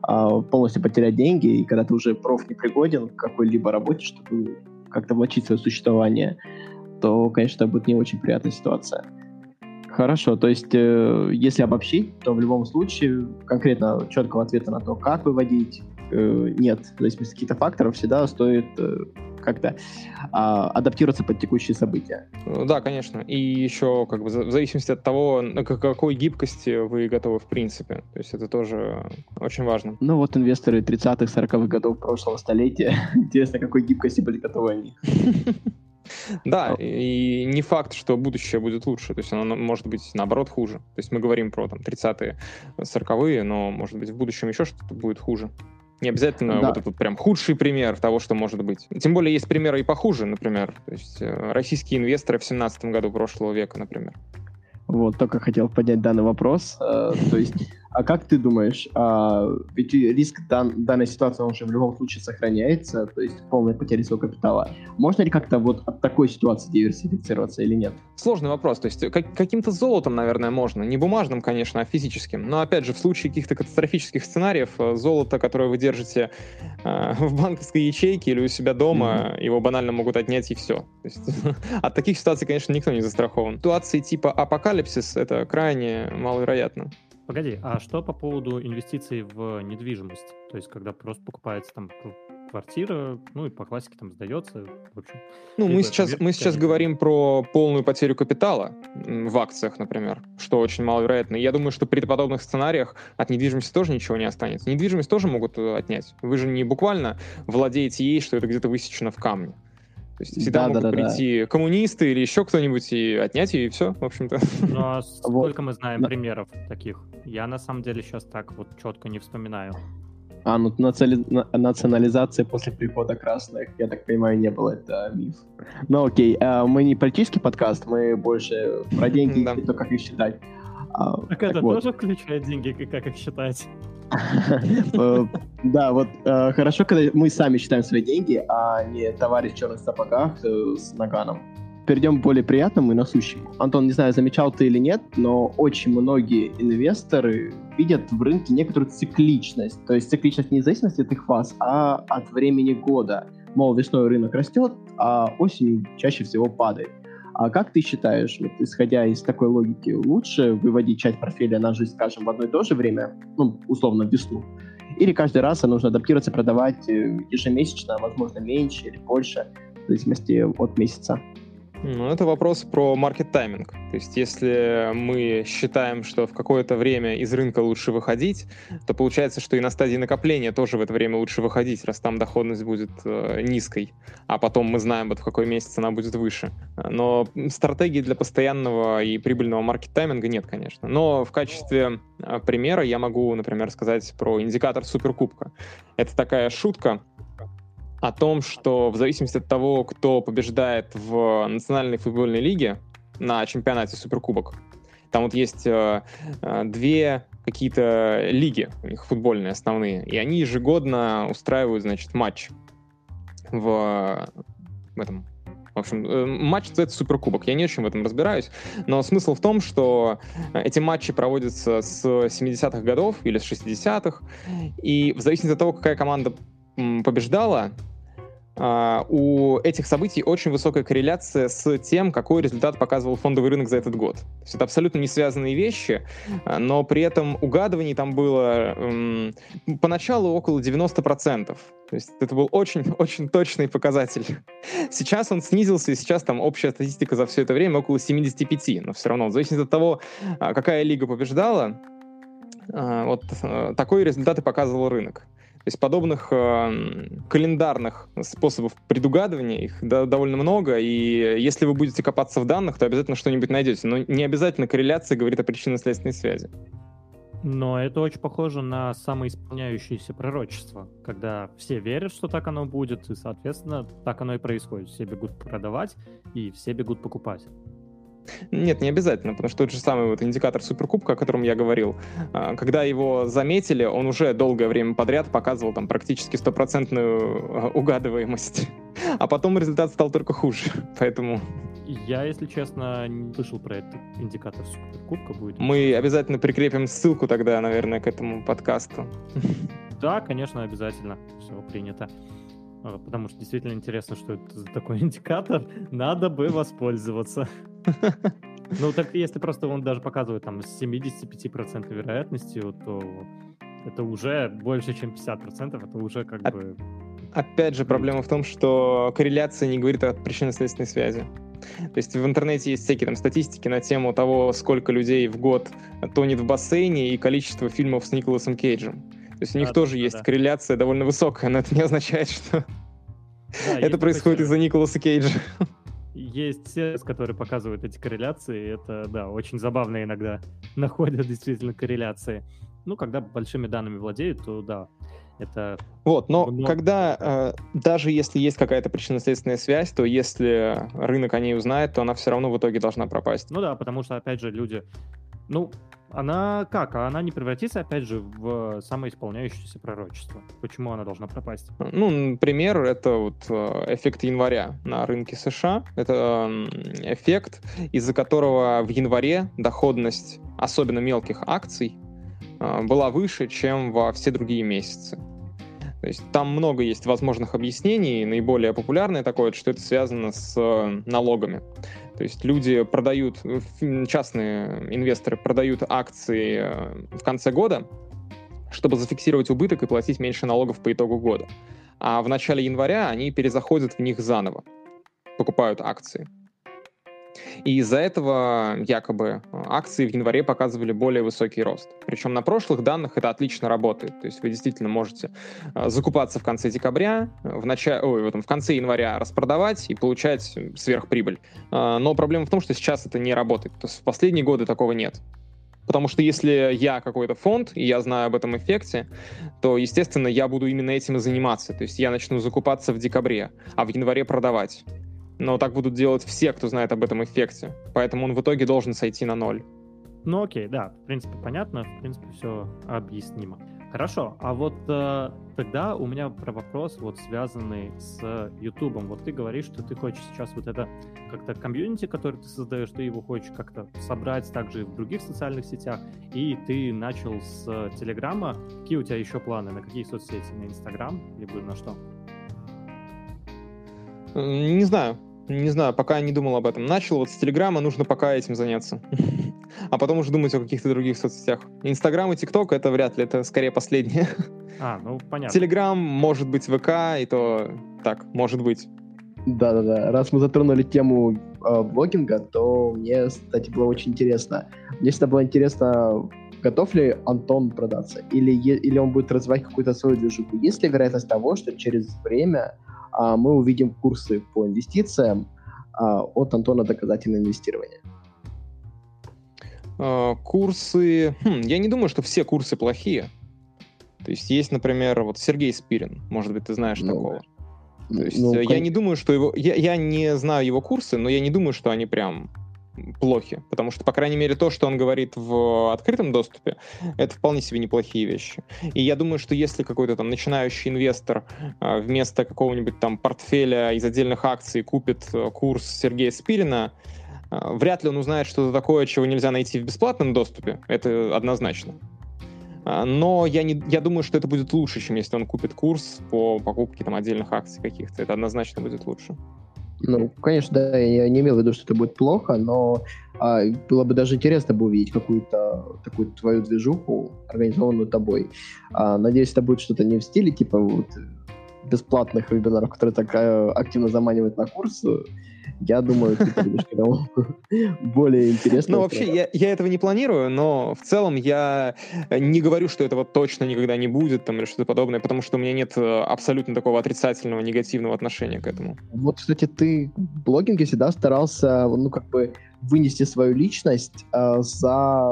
полностью потерять деньги, и когда ты уже проф непригоден к какой-либо работе, чтобы как-то влачить свое существование, то, конечно, это будет не очень приятная ситуация. Хорошо, то есть, э, если обобщить, то в любом случае конкретно четкого ответа на то, как выводить, э, нет. В зависимости от каких-то факторов всегда стоит э, как-то а, адаптироваться под текущие события. Ну да, конечно. И еще как бы в зависимости от того, на какой гибкости вы готовы в принципе. То есть это тоже очень важно. Ну вот инвесторы 30-х, 40-х годов прошлого столетия. Интересно, какой гибкости были готовы они. Да, и не факт, что будущее будет лучше, то есть оно может быть наоборот хуже. То есть мы говорим про там 30-е, 40-е, но может быть в будущем еще что-то будет хуже. Не обязательно да. вот этот прям худший пример того, что может быть. Тем более есть примеры и похуже, например. То есть э, российские инвесторы в 17 году прошлого века, например. Вот, только хотел поднять данный вопрос. Э, то есть а как ты думаешь, а, ведь риск дан, данной ситуации, он же в любом случае сохраняется, то есть полная потеря своего капитала. Можно ли как-то вот от такой ситуации диверсифицироваться или нет? Сложный вопрос. То есть как, каким-то золотом, наверное, можно. Не бумажным, конечно, а физическим. Но, опять же, в случае каких-то катастрофических сценариев, э, золото, которое вы держите э, в банковской ячейке или у себя дома, mm-hmm. его банально могут отнять и все. То есть, от таких ситуаций, конечно, никто не застрахован. Ситуации типа апокалипсис — это крайне маловероятно. Погоди, а что по поводу инвестиций в недвижимость? То есть, когда просто покупается там квартира, ну и по классике там сдается, в общем. Ну, мы сейчас, мы сейчас говорим про полную потерю капитала в акциях, например, что очень маловероятно. Я думаю, что при подобных сценариях от недвижимости тоже ничего не останется. Недвижимость тоже могут э, отнять. Вы же не буквально владеете ей, что это где-то высечено в камне. То есть всегда да, могут да, да, прийти да. коммунисты или еще кто-нибудь и отнять ее, и все, в общем-то. Ну а сколько мы знаем примеров таких? Я на самом деле сейчас так вот четко не вспоминаю. А, ну наци... национализации после прихода красных, я так понимаю, не было, это миф. Ну окей, а, мы не политический подкаст, мы больше про деньги и то, как их считать. А, так, так это вот. тоже включает деньги, как их считать? Э, да, вот э, хорошо, когда мы сами считаем свои деньги, а не товарищ в черных сапогах э, с наганом. Перейдем к более приятному и насущему. Антон, не знаю, замечал ты или нет, но очень многие инвесторы видят в рынке некоторую цикличность. То есть цикличность не зависимости от их фаз, а от времени года. Мол, весной рынок растет, а осенью чаще всего падает. А как ты считаешь, вот, исходя из такой логики, лучше выводить часть портфеля на жизнь, скажем, в одно и то же время, ну, условно, в весну? Или каждый раз нужно адаптироваться, продавать э, ежемесячно, возможно, меньше или больше, в зависимости от месяца? Ну, это вопрос про маркет-тайминг. То есть, если мы считаем, что в какое-то время из рынка лучше выходить, то получается, что и на стадии накопления тоже в это время лучше выходить, раз там доходность будет э, низкой, а потом мы знаем, вот в какой месяц она будет выше. Но стратегии для постоянного и прибыльного маркет-тайминга нет, конечно. Но в качестве э, примера я могу, например, сказать про индикатор суперкубка. Это такая шутка, о том, что в зависимости от того, кто побеждает в национальной футбольной лиге на чемпионате Суперкубок, там вот есть э, э, две какие-то лиги, у них футбольные основные, и они ежегодно устраивают, значит, матч в, в этом в общем, э, матч называется Суперкубок. Я не очень в этом разбираюсь, но смысл в том, что эти матчи проводятся с 70-х годов или с 60-х, и в зависимости от того, какая команда побеждала, у этих событий очень высокая корреляция с тем, какой результат показывал фондовый рынок за этот год. То есть это абсолютно не связанные вещи, а, но при этом угадываний там было м, поначалу около 90%. То есть это был очень-очень точный показатель. Сейчас он снизился, и сейчас там общая статистика за все это время около 75, но все равно, в зависимости от того, а, какая лига побеждала, вот э, такой результат и показывал рынок. То есть подобных э, календарных способов предугадывания их да, довольно много, и если вы будете копаться в данных, то обязательно что-нибудь найдете. Но не обязательно корреляция говорит о причинно-следственной связи. Но это очень похоже на самоисполняющееся пророчество, когда все верят, что так оно будет, и, соответственно, так оно и происходит. Все бегут продавать, и все бегут покупать. Нет, не обязательно, потому что тот же самый вот индикатор Суперкубка, о котором я говорил, а, когда его заметили, он уже долгое время подряд показывал там практически стопроцентную а, угадываемость. А потом результат стал только хуже, поэтому... Я, если честно, не слышал про этот индикатор Суперкубка будет. Мы обязательно прикрепим ссылку тогда, наверное, к этому подкасту. Да, конечно, обязательно. Все принято. А, потому что действительно интересно, что это за такой индикатор. Надо бы воспользоваться. Ну, так если просто он даже показывает там с 75% вероятностью, то это уже больше, чем 50%, это уже как бы... Опять же, проблема в том, что корреляция не говорит о причинно-следственной связи. То есть в интернете есть всякие там статистики на тему того, сколько людей в год тонет в бассейне и количество фильмов с Николасом Кейджем. То есть у них да, тоже да, есть да. корреляция довольно высокая, но это не означает, что да, это происходит из-за Николаса Кейджа. Есть сервис, который показывает эти корреляции. Это, да, очень забавно иногда находят действительно корреляции. Ну, когда большими данными владеют, то да, это... Вот, но много... когда, э, даже если есть какая-то причинно-следственная связь, то если рынок о ней узнает, то она все равно в итоге должна пропасть. Ну да, потому что, опять же, люди... Ну, она как? Она не превратится, опять же, в самоисполняющееся пророчество. Почему она должна пропасть? Ну, например, это вот э, эффект января на рынке США. Это эффект, из-за которого в январе доходность особенно мелких акций э, была выше, чем во все другие месяцы. То есть там много есть возможных объяснений. Наиболее популярное такое, что это связано с э, налогами. То есть люди продают, частные инвесторы продают акции э, в конце года, чтобы зафиксировать убыток и платить меньше налогов по итогу года. А в начале января они перезаходят в них заново, покупают акции. И из-за этого якобы акции в январе показывали более высокий рост. Причем на прошлых данных это отлично работает. То есть вы действительно можете э, закупаться в конце декабря, в, начале, ой, в, этом, в конце января распродавать и получать сверхприбыль. Э, но проблема в том, что сейчас это не работает. То есть в последние годы такого нет. Потому что если я какой-то фонд, и я знаю об этом эффекте, то, естественно, я буду именно этим и заниматься. То есть я начну закупаться в декабре, а в январе продавать. Но так будут делать все, кто знает об этом эффекте. Поэтому он в итоге должен сойти на ноль. Ну окей, да, в принципе, понятно, в принципе, все объяснимо. Хорошо, а вот э, тогда у меня про вопрос, вот связанный с Ютубом. Вот ты говоришь, что ты хочешь сейчас вот это как-то комьюнити, который ты создаешь, ты его хочешь как-то собрать также и в других социальных сетях, и ты начал с Телеграма. Какие у тебя еще планы? На какие соцсети? На Инстаграм? Либо на что? Не знаю. Не знаю, пока не думал об этом. Начал вот с Телеграма, нужно пока этим заняться. А потом уже думать о каких-то других соцсетях. Инстаграм и ТикТок — это вряд ли, это скорее последнее. А, ну понятно. Телеграм, может быть, ВК, и то так, может быть. Да-да-да. Раз мы затронули тему э, блогинга, то мне, кстати, было очень интересно. Мне всегда было интересно, готов ли Антон продаться, или, или он будет развивать какую-то свою движуху. Есть ли вероятность того, что через время мы увидим курсы по инвестициям а, от Антона доказательного инвестирования? А, курсы... Хм, я не думаю, что все курсы плохие. То есть есть, например, вот Сергей Спирин, может быть, ты знаешь ну, такого. То есть ну, я не думаю, что его... Я, я не знаю его курсы, но я не думаю, что они прям плохи, потому что, по крайней мере, то, что он говорит в открытом доступе, это вполне себе неплохие вещи. И я думаю, что если какой-то там начинающий инвестор а, вместо какого-нибудь там портфеля из отдельных акций купит э, курс Сергея Спирина, а, вряд ли он узнает что-то такое, чего нельзя найти в бесплатном доступе, это однозначно. А, но я, не, я думаю, что это будет лучше, чем если он купит курс по покупке там, отдельных акций каких-то. Это однозначно будет лучше. Ну, конечно, да, я не имел в виду, что это будет плохо, но а, было бы даже интересно бы увидеть какую-то такую твою движуху, организованную тобой. А, надеюсь, это будет что-то не в стиле типа вот бесплатных вебинаров, которые так а, активно заманивают на курс, я думаю, ты перейдешь к этому более интересно. Ну, вообще, я, я этого не планирую, но в целом я не говорю, что этого точно никогда не будет, там, или что-то подобное, потому что у меня нет э, абсолютно такого отрицательного, негативного отношения к этому. Вот, кстати, ты в блогинге всегда старался, ну, как бы вынести свою личность э, за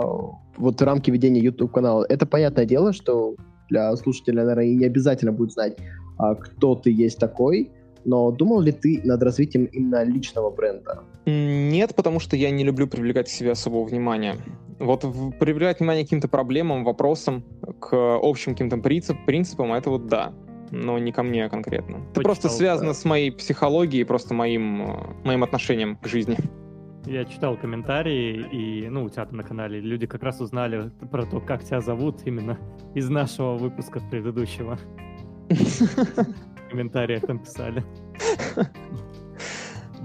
вот рамки ведения YouTube-канала. Это понятное дело, что для слушателя, наверное, не обязательно будет знать, э, кто ты есть такой, но думал ли ты над развитием именно личного бренда? Нет, потому что я не люблю привлекать к себе особого внимания. Вот привлекать внимание к каким-то проблемам, вопросам, к общим каким-то принцип, принципам, это вот да но не ко мне конкретно. Это Почитал, просто связано да. с моей психологией, просто моим, э, моим отношением к жизни. Я читал комментарии, и, ну, у тебя на канале люди как раз узнали про то, как тебя зовут именно из нашего выпуска предыдущего. комментариях там писали.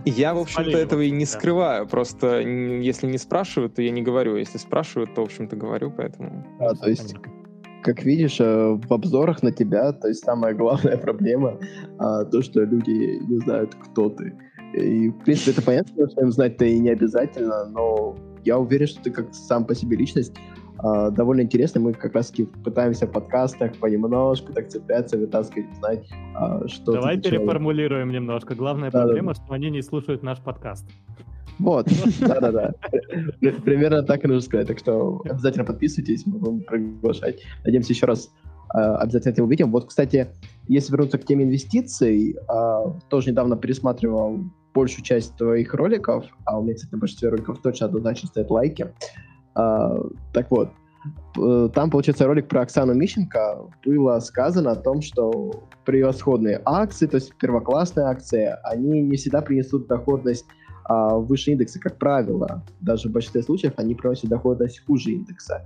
Я, в общем-то, этого и не скрываю. Просто если не спрашивают, то я не говорю. Если спрашивают, то, в общем-то, говорю, поэтому... А, то есть, как видишь, э, в обзорах на тебя, то есть самая главная проблема, а, то, что люди не знают, кто ты. И, в принципе, это понятно, что им знать-то и не обязательно, но я уверен, что ты как сам по себе личность Uh, довольно интересно. Мы как раз-таки пытаемся в подкастах понемножку так цепляться, вытаскивать, знать, uh, что... Давай переформулируем немножко. Главная да, проблема, да. что они не слушают наш подкаст. Вот, да-да-да. Примерно так и нужно сказать. Так что обязательно подписывайтесь, мы будем приглашать. Надеемся, еще раз uh, обязательно это увидим. Вот, кстати, если вернуться к теме инвестиций, тоже недавно пересматривал большую часть твоих роликов, а у меня, кстати, на большинстве роликов точно однозначно стоят лайки. А, так вот, там, получается, ролик про Оксану Мищенко было сказано о том, что превосходные акции, то есть первоклассные акции, они не всегда принесут доходность а, выше индекса, как правило. Даже в большинстве случаев они приносят доходность хуже индекса.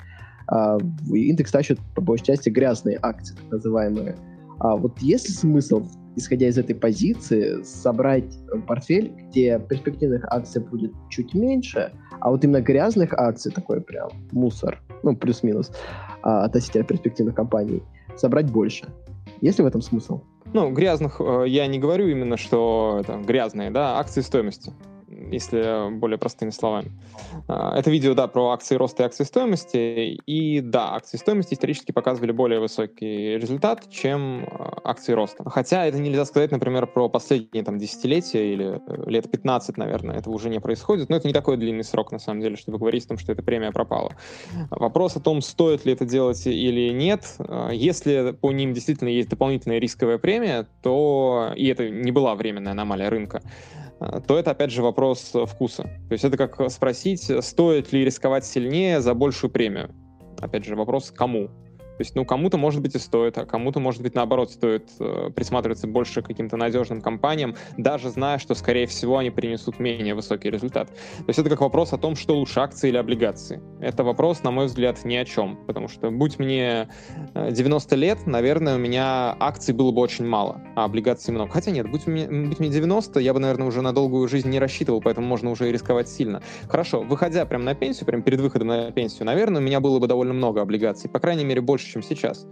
А, индекс тащит по большей части грязные акции, так называемые. А вот есть ли смысл, исходя из этой позиции, собрать портфель, где перспективных акций будет чуть меньше, а вот именно грязных акций, такой прям мусор, ну, плюс-минус, а, относительно перспективных компаний, собрать больше. Есть ли в этом смысл? Ну, грязных э, я не говорю именно, что это грязные, да, акции стоимости если более простыми словами. А, это видео, да, про акции роста и акции стоимости. И да, акции стоимости исторически показывали более высокий результат, чем а, акции роста. Хотя это нельзя сказать, например, про последние там десятилетия или э, лет 15, наверное, это уже не происходит. Но это не такой длинный срок, на самом деле, чтобы говорить о том, что эта премия пропала. Вопрос о том, стоит ли это делать или нет. А, если по ним действительно есть дополнительная рисковая премия, то, и это не была временная аномалия рынка, то это, опять же, вопрос вкуса. То есть это как спросить, стоит ли рисковать сильнее за большую премию. Опять же, вопрос кому. То есть, ну, кому-то, может быть, и стоит, а кому-то, может быть, наоборот, стоит э, присматриваться больше к каким-то надежным компаниям, даже зная, что, скорее всего, они принесут менее высокий результат. То есть это как вопрос о том, что лучше, акции или облигации. Это вопрос, на мой взгляд, ни о чем, потому что, будь мне 90 э, лет, наверное, у меня акций было бы очень мало, а облигаций много. Хотя нет, будь мне, будь мне 90, я бы, наверное, уже на долгую жизнь не рассчитывал, поэтому можно уже и рисковать сильно. Хорошо, выходя прямо на пенсию, прямо перед выходом на пенсию, наверное, у меня было бы довольно много облигаций, по крайней мере, больше больше, чем сейчас.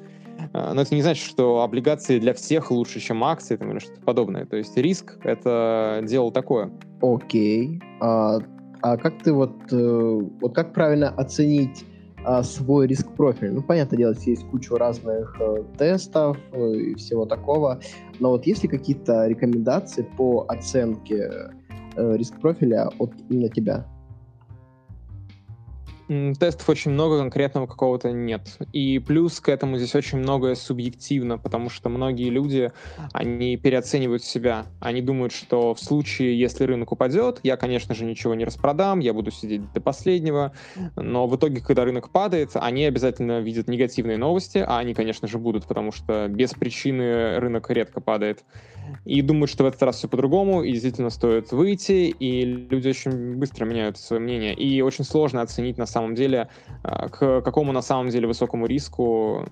А, но это не значит, что облигации для всех лучше, чем акции там, или что-то подобное. То есть риск — это дело такое. Окей. А, а как ты вот... Э, вот как правильно оценить а, свой риск-профиль? Ну, понятное дело, есть куча разных э, тестов э, и всего такого. Но вот есть ли какие-то рекомендации по оценке риск-профиля от именно тебя? Тестов очень много, конкретного какого-то нет. И плюс к этому здесь очень многое субъективно, потому что многие люди, они переоценивают себя. Они думают, что в случае, если рынок упадет, я, конечно же, ничего не распродам, я буду сидеть до последнего. Но в итоге, когда рынок падает, они обязательно видят негативные новости, а они, конечно же, будут, потому что без причины рынок редко падает и думают, что в этот раз все по-другому, и действительно стоит выйти, и люди очень быстро меняют свое мнение. И очень сложно оценить на самом деле, а, к какому на самом деле высокому риску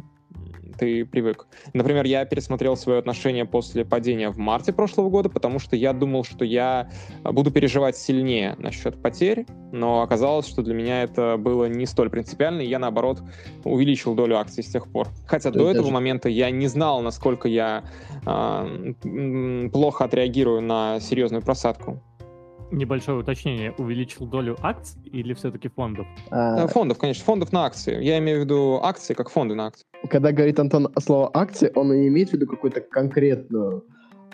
ты привык. Например, я пересмотрел свое отношение после падения в марте прошлого года, потому что я думал, что я буду переживать сильнее насчет потерь, но оказалось, что для меня это было не столь принципиально, и я, наоборот, увеличил долю акций с тех пор. Хотя То до этого даже... момента я не знал, насколько я э, плохо отреагирую на серьезную просадку. Небольшое уточнение. Увеличил долю акций или все-таки фондов? А... Фондов, конечно. Фондов на акции. Я имею в виду акции, как фонды на акции. Когда говорит Антон слово акции, он не имеет в виду какую-то конкретную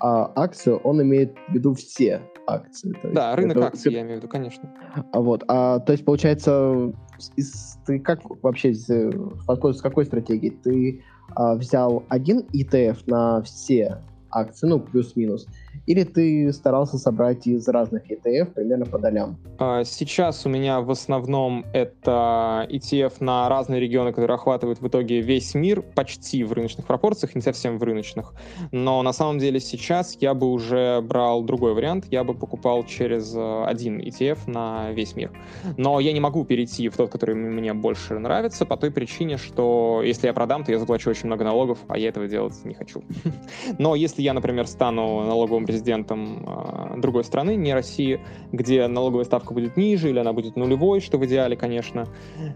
а, акцию, он имеет в виду все акции. да, рынок это... акций я имею в виду, конечно. А вот, а, то есть, получается, из, ты как вообще, с, с какой стратегии? Ты а, взял один ETF на все акции, ну, плюс-минус, или ты старался собрать из разных ETF примерно по долям? А, сейчас у меня в основном это ETF на разные регионы, которые охватывают в итоге весь мир, почти в рыночных пропорциях, не совсем в рыночных. Но на самом деле сейчас я бы уже брал другой вариант, я бы покупал через э, один ETF на весь мир. Но я не могу перейти в тот, который мне больше нравится, по той причине, что если я продам, то я заплачу очень много налогов, а я этого делать не хочу. Но если я, например, стану налоговым президентом э, другой страны, не России, где налоговая ставка будет ниже или она будет нулевой, что в идеале, конечно.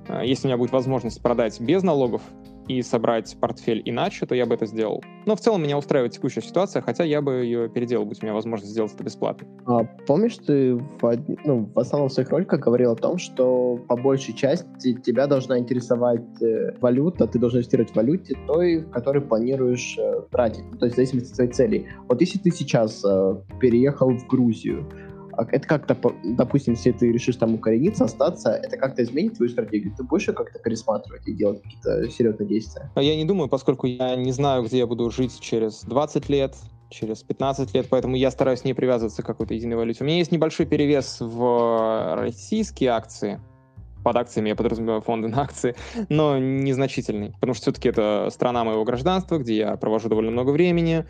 Э, если у меня будет возможность продать без налогов, и собрать портфель иначе, то я бы это сделал. Но в целом меня устраивает текущая ситуация, хотя я бы ее переделал, будь у меня возможность сделать это бесплатно. А, помнишь, ты в, ну, в основном в своих роликах говорил о том, что по большей части тебя должна интересовать э, валюта, ты должен инвестировать в валюте той, в которой планируешь э, тратить, то есть в зависимости от своей цели. Вот если ты сейчас э, переехал в Грузию, это как-то, допустим, если ты решишь там укорениться, остаться, это как-то изменит твою стратегию? Ты будешь как-то пересматривать и делать какие-то серьезные действия? Я не думаю, поскольку я не знаю, где я буду жить через 20 лет, через 15 лет, поэтому я стараюсь не привязываться к какой-то единой валюте. У меня есть небольшой перевес в российские акции, под акциями я подразумеваю фонды на акции, но незначительный, потому что все-таки это страна моего гражданства, где я провожу довольно много времени,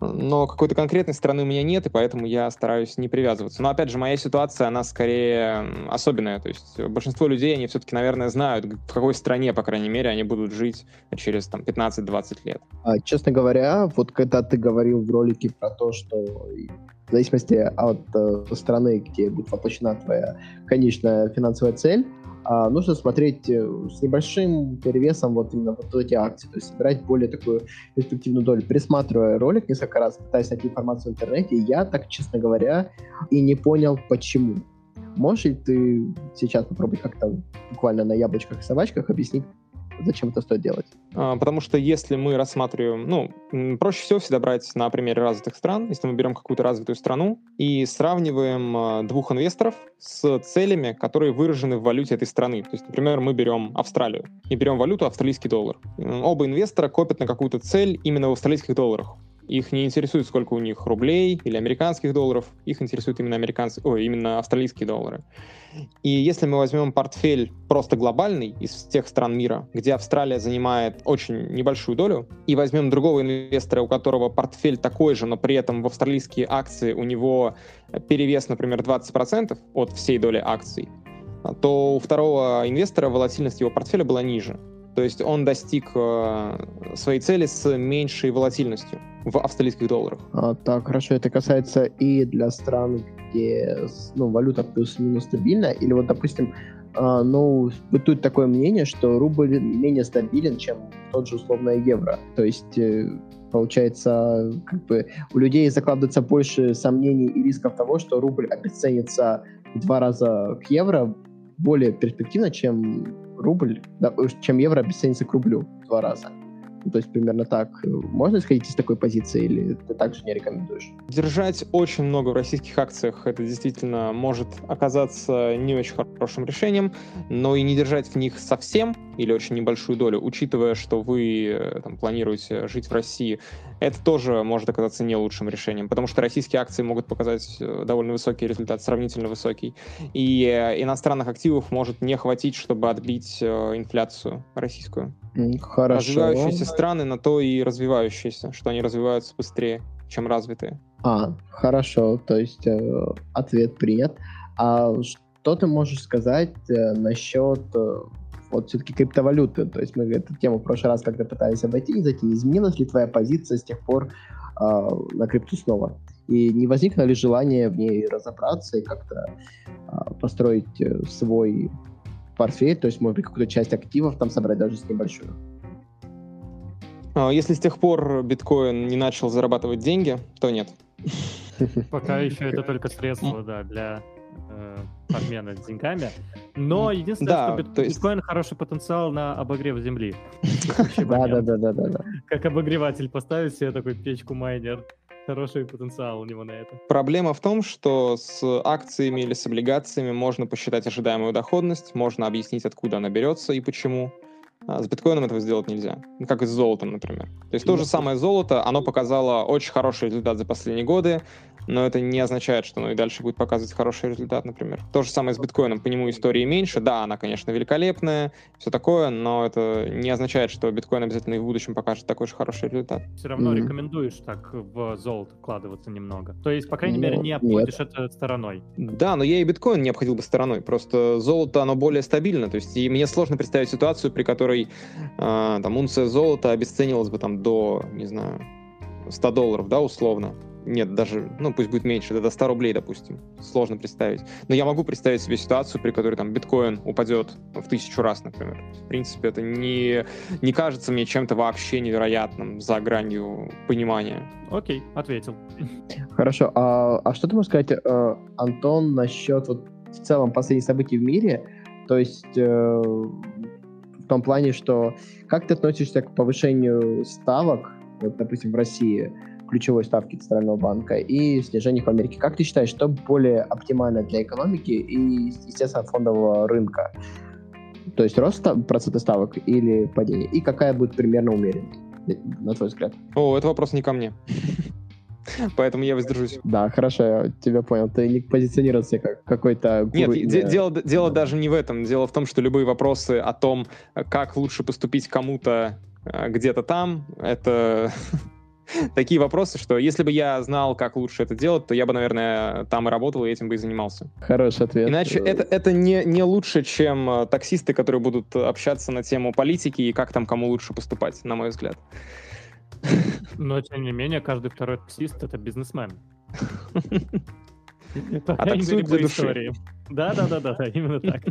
но какой-то конкретной страны у меня нет, и поэтому я стараюсь не привязываться. Но опять же, моя ситуация, она скорее особенная, то есть большинство людей, они все-таки, наверное, знают, в какой стране, по крайней мере, они будут жить через там 15-20 лет. А, честно говоря, вот когда ты говорил в ролике про то, что в зависимости от э, страны, где будет воплощена твоя конечная финансовая цель, а, нужно смотреть э, с небольшим перевесом вот именно вот эти акции, то есть собирать более такую перспективную долю. Пересматривая ролик несколько раз, пытаясь найти информацию в интернете, я так, честно говоря, и не понял, почему. Можешь ли ты сейчас попробовать как-то буквально на яблочках и собачках объяснить, зачем это стоит делать? А, потому что если мы рассматриваем, ну, проще всего всегда брать на примере развитых стран, если мы берем какую-то развитую страну и сравниваем а, двух инвесторов с целями, которые выражены в валюте этой страны. То есть, например, мы берем Австралию и берем валюту австралийский доллар. Оба инвестора копят на какую-то цель именно в австралийских долларах Их не интересует, сколько у них рублей или американских долларов. Их интересуют именно, американские, ой, именно австралийские доллары. И если мы возьмем портфель просто глобальный из тех стран мира, где Австралия занимает очень небольшую долю, и возьмем другого инвестора, у которого портфель такой же, но при этом в австралийские акции у него перевес, например, 20% от всей доли акций, то у второго инвестора волатильность его портфеля была ниже. То есть он достиг э, своей цели с меньшей волатильностью в австралийских долларах. А, так, хорошо, это касается и для стран, где ну, валюта плюс-минус стабильна, или вот, допустим, э, ну, бытует такое мнение, что рубль менее стабилен, чем тот же условно евро. То есть э, получается, как бы у людей закладывается больше сомнений и рисков того, что рубль обесценится в два раза к евро более перспективно, чем рубль, да, чем евро обесценится к рублю в два раза. Ну, то есть примерно так. Можно исходить из такой позиции или ты также не рекомендуешь? Держать очень много в российских акциях, это действительно может оказаться не очень хорошим решением, но и не держать в них совсем или очень небольшую долю, учитывая, что вы э, там, планируете жить в России, это тоже может оказаться не лучшим решением, потому что российские акции могут показать э, довольно высокий результат, сравнительно высокий, и э, иностранных активов может не хватить, чтобы отбить инфляцию российскую. Хорошо. Развивающиеся страны на то и развивающиеся, что они развиваются быстрее, чем развитые. А, хорошо, то есть э, ответ принят. А что ты можешь сказать э, насчет э, вот все-таки криптовалюты? То есть мы эту тему в прошлый раз когда пытались обойти, не зайти. Изменилась ли твоя позиция с тех пор э, на крипту снова? И не возникло ли желание в ней разобраться и как-то э, построить э, свой портфель, то есть, может быть, какую-то часть активов там собрать даже с небольшую. А, если с тех пор биткоин не начал зарабатывать деньги, то нет. Пока еще это только средство, да, для э, обмена деньгами. Но единственное, да, что бит, есть... биткоин хороший потенциал на обогрев земли. Да, да, да, да, да. Как обогреватель поставить себе такой печку майнер хороший потенциал у него на это. Проблема в том, что с акциями или с облигациями можно посчитать ожидаемую доходность, можно объяснить, откуда она берется и почему. А с биткоином этого сделать нельзя. Как и с золотом, например. То есть то же самое золото, оно показало очень хороший результат за последние годы, но это не означает, что оно и дальше будет показывать хороший результат, например. То же самое с биткоином, по нему истории меньше, да, она, конечно, великолепная, все такое, но это не означает, что биткоин обязательно и в будущем покажет такой же хороший результат. Все равно mm-hmm. рекомендуешь так в золото вкладываться немного. То есть, по крайней ну, мере, не обходишь нет. это стороной. Да, но я и биткоин не обходил бы стороной, просто золото, оно более стабильно, то есть и мне сложно представить ситуацию, при которой э, там унция золота обесценилась бы там до, не знаю, 100 долларов, да, условно нет, даже, ну, пусть будет меньше, до 100 рублей, допустим. Сложно представить. Но я могу представить себе ситуацию, при которой там биткоин упадет в тысячу раз, например. В принципе, это не, не кажется мне чем-то вообще невероятным за гранью понимания. Окей, ответил. Хорошо. А, а что ты можешь сказать, э, Антон, насчет вот в целом последних событий в мире? То есть э, в том плане, что как ты относишься к повышению ставок, вот, допустим, в России, ключевой ставки Центрального банка и снижение их в Америке. Как ты считаешь, что более оптимально для экономики и, естественно, фондового рынка? То есть рост процента ставок или падение? И какая будет примерно умеренность, на твой взгляд? О, это вопрос не ко мне. Поэтому я воздержусь. Да, хорошо, я тебя понял. Ты не позиционировался как какой-то гуру. Нет, де- дело, дело даже не в этом. Дело в том, что любые вопросы о том, как лучше поступить кому-то э, где-то там, это такие вопросы, что если бы я знал, как лучше это делать, то я бы, наверное, там и работал, и этим бы и занимался. Хороший ответ. Иначе это, это не, не лучше, чем э, таксисты, которые будут общаться на тему политики и как там кому лучше поступать, на мой взгляд. Но, тем не менее, каждый второй таксист — это бизнесмен. А таксует для души. Да-да-да, именно так.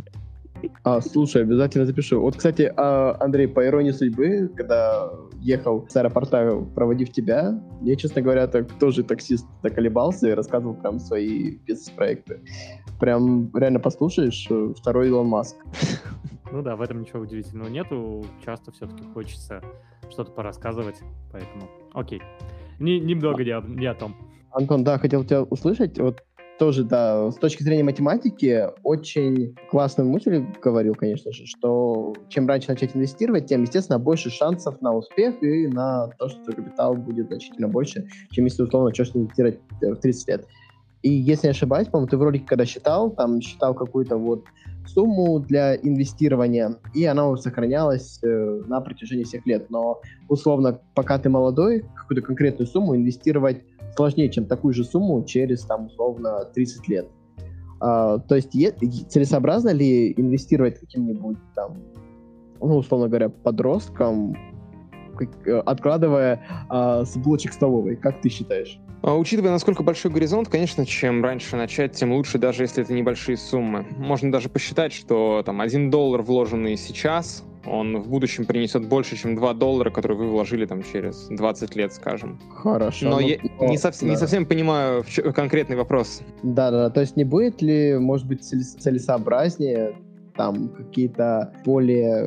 А, слушай, обязательно запишу. Вот, кстати, а, Андрей, по иронии судьбы, когда ехал с аэропорта, проводив тебя, я, честно говоря, так тоже таксист заколебался и рассказывал прям свои бизнес-проекты. Прям реально послушаешь, э, второй Илон Маск. Ну да, в этом ничего удивительного нету. Часто все-таки хочется что-то порассказывать, поэтому окей. Не, немного не, не о том. Антон, да, хотел тебя услышать. Вот тоже, да, с точки зрения математики, очень классную мысль говорил, конечно же, что чем раньше начать инвестировать, тем, естественно, больше шансов на успех и на то, что капитал будет значительно больше, чем если, условно, начнешь инвестировать в 30 лет. И если не ошибаюсь, по-моему, ты в ролике, когда считал, там считал какую-то вот сумму для инвестирования, и она сохранялась э, на протяжении всех лет. Но, условно, пока ты молодой, какую-то конкретную сумму инвестировать сложнее, чем такую же сумму через, там, условно, 30 лет. А, то есть е- целесообразно ли инвестировать каким-нибудь там, ну, условно говоря, подросткам, как, э, откладывая а, с булочек столовой? Как ты считаешь? А, учитывая, насколько большой горизонт, конечно, чем раньше начать, тем лучше, даже если это небольшие суммы. Можно даже посчитать, что там один доллар, вложенный сейчас, он в будущем принесет больше, чем 2 доллара, которые вы вложили там через 20 лет, скажем. Хорошо. Но ну, я но, не, совсем, да. не совсем понимаю конкретный вопрос. Да-да, то есть не будет ли, может быть, целесообразнее там какие-то более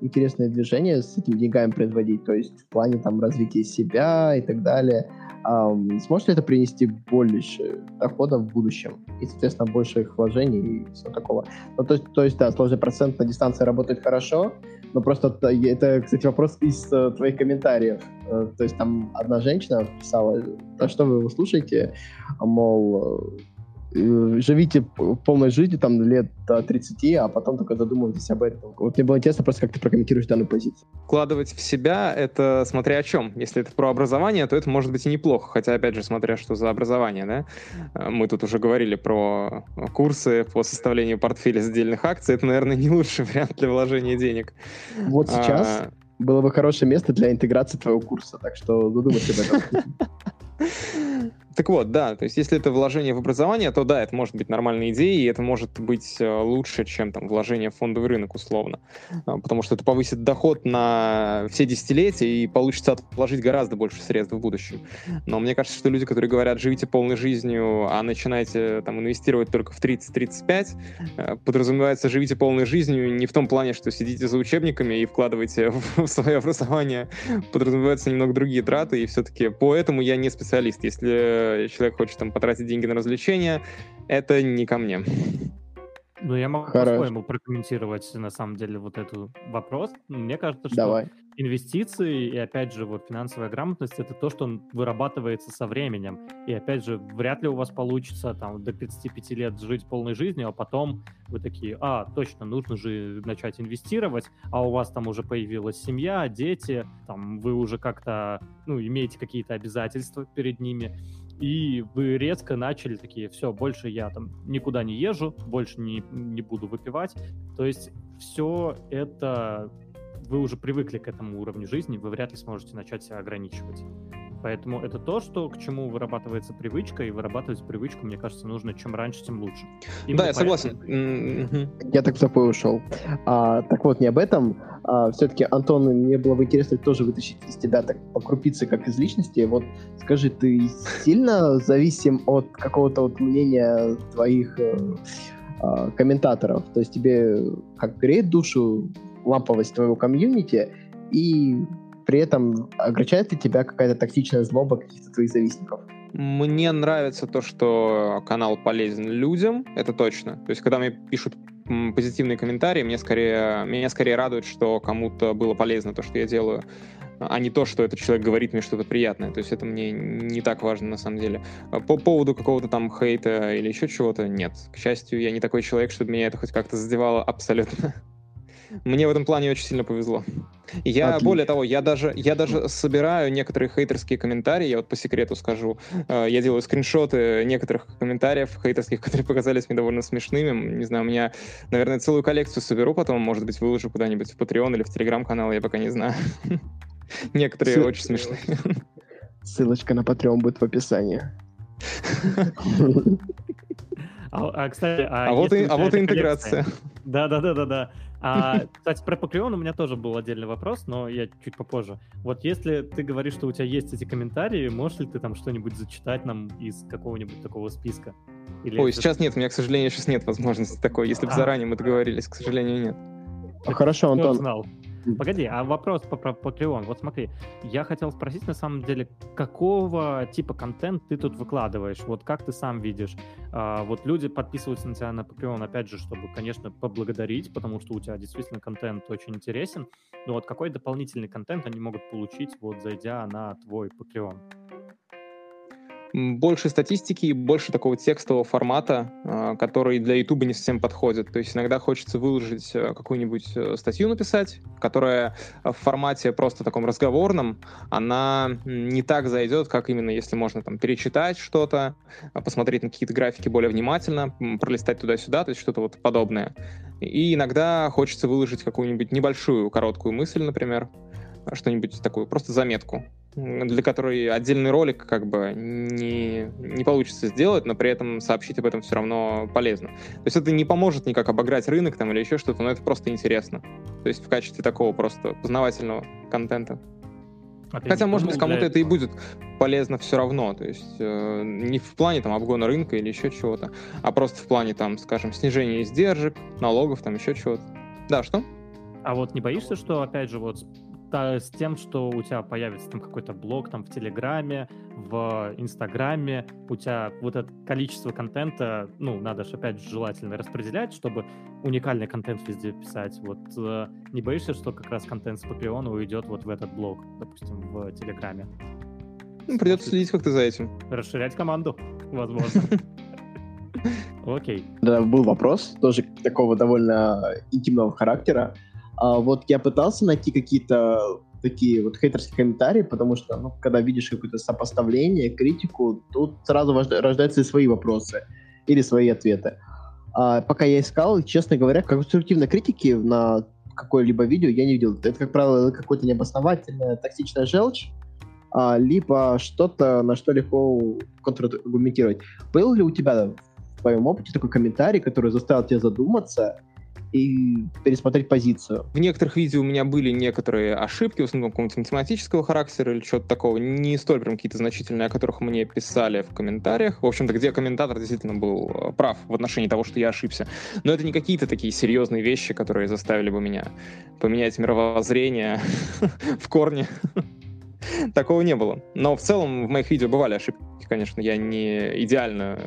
интересные движения с этими деньгами производить, то есть в плане там развития себя и так далее, Сможет ли это принести больше доходов в будущем? И, соответственно, больше их вложений и всего такого. Ну, то, то есть, да, сложный процент на дистанции работает хорошо, но просто это, кстати, вопрос из uh, твоих комментариев. Uh, то есть там одна женщина писала, а что вы его слушаете? Мол, Э, живите полной жизнью, там, лет до 30, а потом только задумывайтесь об этом. Вот мне было интересно просто, как ты прокомментируешь данную позицию. Вкладывать в себя, это смотря о чем. Если это про образование, то это может быть и неплохо, хотя, опять же, смотря что за образование, да. Э, мы тут уже говорили про курсы по составлению портфеля с отдельных акций, это, наверное, не лучший вариант для вложения денег. Вот сейчас а... было бы хорошее место для интеграции твоего курса, так что задумайся об этом. Так вот, да, то есть если это вложение в образование, то да, это может быть нормальной идеей, и это может быть э, лучше, чем там вложение в фондовый рынок условно, а, потому что это повысит доход на все десятилетия и получится отложить гораздо больше средств в будущем. Но мне кажется, что люди, которые говорят, живите полной жизнью, а начинаете там инвестировать только в 30-35, э, подразумевается, живите полной жизнью не в том плане, что сидите за учебниками и вкладываете в свое образование, подразумеваются немного другие траты, и все-таки поэтому я не специалист. Если человек хочет там потратить деньги на развлечения, это не ко мне. Ну, я могу по-своему прокомментировать, на самом деле, вот этот вопрос. Мне кажется, что Давай. инвестиции и, опять же, вот финансовая грамотность — это то, что вырабатывается со временем. И, опять же, вряд ли у вас получится там до 35 лет жить полной жизнью, а потом вы такие, а, точно, нужно же начать инвестировать, а у вас там уже появилась семья, дети, там вы уже как-то, ну, имеете какие-то обязательства перед ними, и вы резко начали такие, все, больше я там никуда не езжу, больше не, не буду выпивать. То есть все это вы уже привыкли к этому уровню жизни, вы вряд ли сможете начать себя ограничивать. Поэтому это то, что к чему вырабатывается привычка, и вырабатывать привычку, мне кажется, нужно чем раньше, тем лучше. Именно да, я согласен. Mm-hmm. Я так в запой ушел. А, так вот, не об этом. А, все-таки, Антон, мне было бы интересно тоже вытащить из тебя так по крупице, как из личности. Вот скажи, ты сильно зависим от какого-то вот мнения твоих э, э, комментаторов? То есть тебе как греет душу ламповость твоего комьюнити, и при этом огорчает ли тебя какая-то токсичная злоба каких-то твоих завистников? Мне нравится то, что канал полезен людям, это точно. То есть, когда мне пишут позитивные комментарии, мне скорее, меня скорее радует, что кому-то было полезно то, что я делаю, а не то, что этот человек говорит мне что-то приятное. То есть это мне не так важно на самом деле. По поводу какого-то там хейта или еще чего-то, нет. К счастью, я не такой человек, чтобы меня это хоть как-то задевало абсолютно. Мне в этом плане очень сильно повезло. Я, Отлично. более того, я даже, я даже собираю некоторые хейтерские комментарии, я вот по секрету скажу. Э, я делаю скриншоты некоторых комментариев хейтерских, которые показались мне довольно смешными. Не знаю, у меня, наверное, целую коллекцию соберу потом, может быть, выложу куда-нибудь в Patreon или в Telegram-канал, я пока не знаю. Некоторые очень смешные. Ссылочка на Patreon будет в описании. А, а, кстати, а, а вот и, а вот и интеграция. Да, да, да, да, да. А, кстати, про Patreon у меня тоже был отдельный вопрос, но я чуть попозже. Вот если ты говоришь, что у тебя есть эти комментарии, можешь ли ты там что-нибудь зачитать нам из какого-нибудь такого списка? Или Ой, это... сейчас нет, у меня, к сожалению, сейчас нет возможности такой. Если бы а. заранее мы договорились, к сожалению, нет. А, хорошо, Антон. Знал? Погоди, а вопрос по, про Patreon. Вот смотри, я хотел спросить на самом деле, какого типа контент ты тут выкладываешь? Вот как ты сам видишь? А, вот люди подписываются на тебя на Patreon, опять же, чтобы, конечно, поблагодарить, потому что у тебя действительно контент очень интересен. Но вот какой дополнительный контент они могут получить, вот зайдя на твой Patreon? Больше статистики и больше такого текстового формата, а, который для YouTube не совсем подходит. То есть иногда хочется выложить э, какую-нибудь э, статью написать, которая в формате просто таком разговорном, она не так зайдет, как именно если можно там перечитать что-то, а, посмотреть на какие-то графики более внимательно, пролистать туда-сюда, то есть что-то вот подобное. И иногда хочется выложить какую-нибудь небольшую короткую мысль, например, что-нибудь такую, просто заметку, для которой отдельный ролик как бы не, не получится сделать, но при этом сообщить об этом все равно полезно. То есть это не поможет никак обыграть рынок там или еще что-то, но это просто интересно. То есть в качестве такого просто познавательного контента. А Хотя, может быть, кому-то это и будет полезно все равно. То есть э, не в плане там обгона рынка или еще чего-то, а просто в плане там, скажем, снижения издержек, налогов, там еще чего-то. Да, что? А вот не боишься, что, опять же, вот с тем, что у тебя появится там какой-то блог там в Телеграме, в Инстаграме, у тебя вот это количество контента, ну, надо же опять желательно распределять, чтобы уникальный контент везде писать. Вот э, не боишься, что как раз контент с Патреона уйдет вот в этот блог, допустим, в Телеграме? Ну, придется следить как-то за этим. Расширять команду, возможно. Окей. Да, был вопрос, тоже такого довольно интимного характера. А вот я пытался найти какие-то такие вот хейтерские комментарии, потому что, ну, когда видишь какое-то сопоставление, критику, тут сразу рождаются и свои вопросы или свои ответы. А пока я искал, честно говоря, конструктивной критики на какое-либо видео я не видел. Это, как правило, какое-то необосновательное токсичная желчь, а, либо что-то, на что легко контраргументировать. Был ли у тебя в твоем опыте такой комментарий, который заставил тебя задуматься и пересмотреть позицию. В некоторых видео у меня были некоторые ошибки, в основном какого-нибудь математического характера или что-то такого, не столь прям какие-то значительные, о которых мне писали в комментариях. В общем-то, где комментатор действительно был э, прав в отношении того, что я ошибся. Но это не какие-то такие серьезные вещи, которые заставили бы меня поменять мировоззрение в корне. Такого не было. Но в целом в моих видео бывали ошибки, конечно. Я не идеально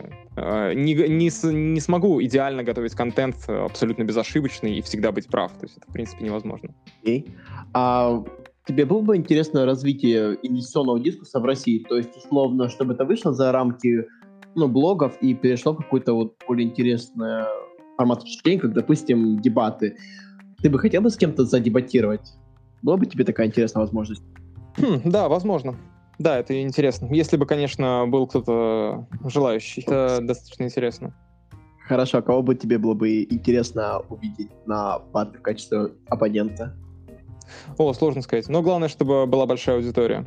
не, не, не смогу идеально готовить контент абсолютно безошибочный и всегда быть прав. То есть это, в принципе, невозможно. Okay. А тебе было бы интересно развитие инвестиционного дискурса в России? То есть, условно, чтобы это вышло за рамки ну, блогов и перешло в какой-то вот более интересный формат обсуждения, как, допустим, дебаты. Ты бы хотел бы с кем-то задебатировать? Была бы тебе такая интересная возможность? Хм, да, возможно. Да, это интересно. Если бы, конечно, был кто-то желающий. Это достаточно интересно. Хорошо, а кого бы тебе было бы интересно увидеть на батле в качестве оппонента? О, сложно сказать. Но главное, чтобы была большая аудитория.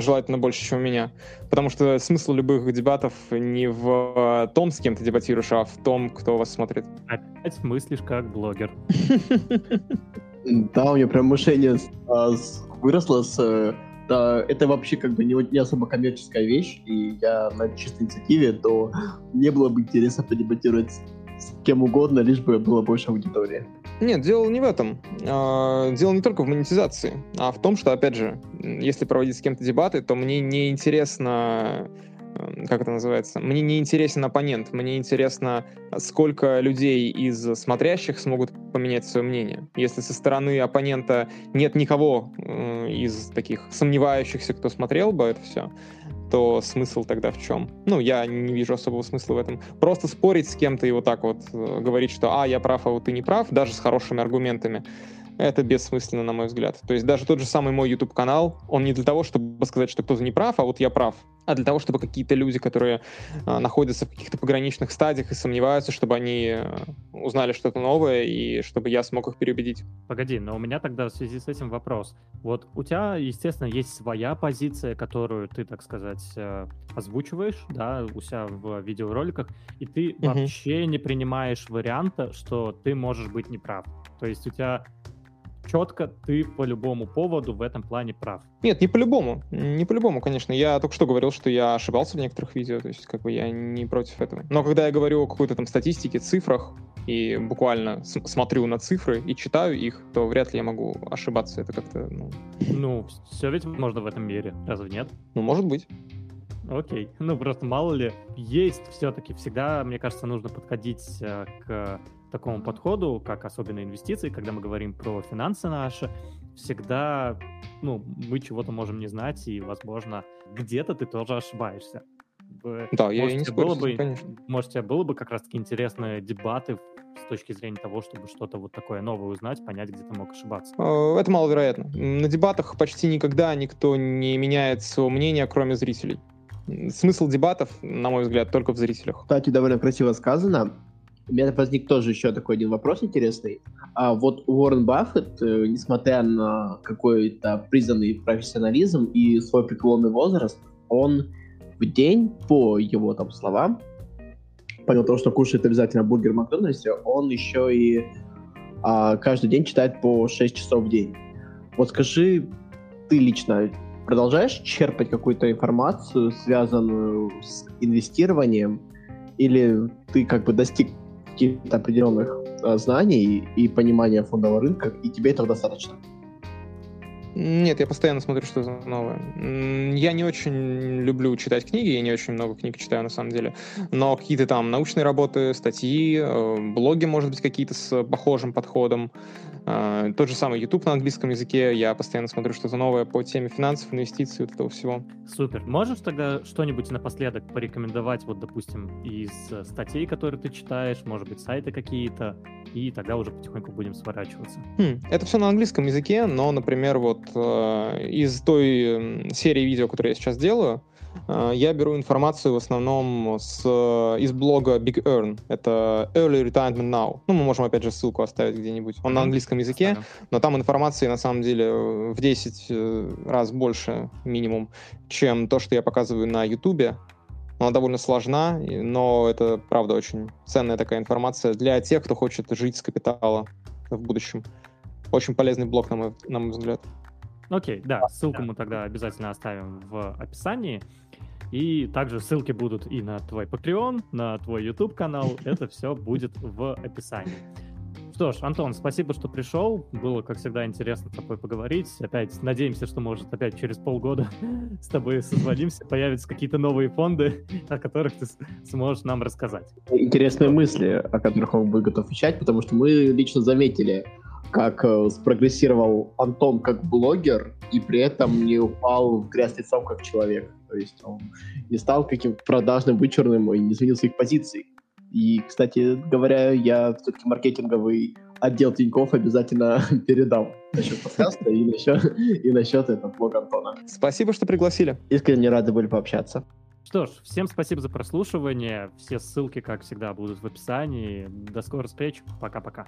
Желательно больше, чем у меня. Потому что смысл любых дебатов не в том, с кем ты дебатируешь, а в том, кто вас смотрит. Опять мыслишь как блогер. Да, у меня прям мышление а, выросло с э, это вообще как бы не, не особо коммерческая вещь, и я на чистой инициативе, то мне было бы интересно подебатировать с кем угодно, лишь бы было больше аудитории. Нет, дело не в этом. А, дело не только в монетизации, а в том, что, опять же, если проводить с кем-то дебаты, то мне не интересно как это называется, мне не интересен оппонент, мне интересно, сколько людей из смотрящих смогут поменять свое мнение. Если со стороны оппонента нет никого э, из таких сомневающихся, кто смотрел бы это все, то смысл тогда в чем? Ну, я не вижу особого смысла в этом. Просто спорить с кем-то и вот так вот э, говорить, что «а, я прав, а вот ты не прав», даже с хорошими аргументами, это бессмысленно, на мой взгляд. То есть даже тот же самый мой YouTube-канал, он не для того, чтобы сказать, что кто-то не прав, а вот я прав, а для того, чтобы какие-то люди, которые э, находятся в каких-то пограничных стадиях и сомневаются, чтобы они э, узнали что-то новое и чтобы я смог их переубедить. Погоди, но у меня тогда в связи с этим вопрос. Вот у тебя, естественно, есть своя позиция, которую ты, так сказать, э, озвучиваешь, да, у себя в видеороликах, и ты угу. вообще не принимаешь варианта, что ты можешь быть неправ. То есть у тебя четко ты по любому поводу в этом плане прав. Нет, не по-любому. Не по-любому, конечно. Я только что говорил, что я ошибался в некоторых видео, то есть как бы я не против этого. Но когда я говорю о какой-то там статистике, цифрах, и буквально смотрю на цифры и читаю их, то вряд ли я могу ошибаться. Это как-то, ну... Ну, все ведь можно в этом мире, разве нет? Ну, может быть. Окей. Ну, просто мало ли, есть все-таки всегда, мне кажется, нужно подходить э, к такому подходу, как особенно инвестиции, когда мы говорим про финансы наши, всегда, ну, мы чего-то можем не знать, и, возможно, где-то ты тоже ошибаешься. Да, я не спорю, было бы, конечно. Может, тебе было бы как раз-таки интересно дебаты с точки зрения того, чтобы что-то вот такое новое узнать, понять, где ты мог ошибаться? Э, это маловероятно. На дебатах почти никогда никто не меняет своего мнения, кроме зрителей. Смысл дебатов, на мой взгляд, только в зрителях. Кстати, довольно красиво сказано. У меня возник тоже еще такой один вопрос интересный. А вот Уоррен Баффет, э, несмотря на какой-то признанный профессионализм и свой преклонный возраст, он в день, по его там словам, помимо того, что кушает обязательно бургер в Макдональдсе, он еще и а, каждый день читает по 6 часов в день. Вот скажи, ты лично продолжаешь черпать какую-то информацию, связанную с инвестированием, или ты как бы достиг каких-то определенных э, знаний и понимания фондового рынка, и тебе этого достаточно? Нет, я постоянно смотрю, что за новое. Я не очень люблю читать книги, я не очень много книг читаю на самом деле, но какие-то там научные работы, статьи, э, блоги, может быть, какие-то с похожим подходом, э, тот же самый YouTube на английском языке, я постоянно смотрю что-то новое по теме финансов, инвестиций, вот этого всего. Супер. Можешь тогда что-нибудь напоследок порекомендовать, вот, допустим, из статей, которые ты читаешь, может быть, сайты какие-то, и тогда уже потихоньку будем сворачиваться. Хм, это все на английском языке, но, например, вот э, из той серии видео, которые я сейчас делаю, э, я беру информацию в основном с, э, из блога Big Earn. Это Early Retirement Now. Ну, мы можем, опять же, ссылку оставить где-нибудь. Он mm-hmm. на английском языке, но там информации, на самом деле, в 10 э, раз больше минимум, чем то, что я показываю на YouTube. Она довольно сложна, но это, правда, очень ценная такая информация для тех, кто хочет жить с капитала в будущем. Очень полезный блог, на мой, на мой взгляд. Окей, да, ссылку мы тогда обязательно оставим в описании. И также ссылки будут и на твой Patreon, на твой YouTube канал. Это все будет в описании. Что ж, Антон, спасибо, что пришел. Было, как всегда, интересно с тобой поговорить. Опять надеемся, что, может, опять через полгода с тобой созвонимся, появятся какие-то новые фонды, о которых ты сможешь нам рассказать. Интересные мысли, о которых он будет готов вещать, потому что мы лично заметили, как э, спрогрессировал Антон как блогер и при этом не упал в грязь лицом как человек. То есть он не стал каким-то продажным, вычурным и не изменил своих позиций. И, кстати говоря, я все-таки маркетинговый отдел Тинькофф обязательно передам насчет подкаста и насчет, и насчет этого блога Антона. Спасибо, что пригласили. Искренне рады были пообщаться. Что ж, всем спасибо за прослушивание. Все ссылки, как всегда, будут в описании. До скорых встреч. Пока-пока.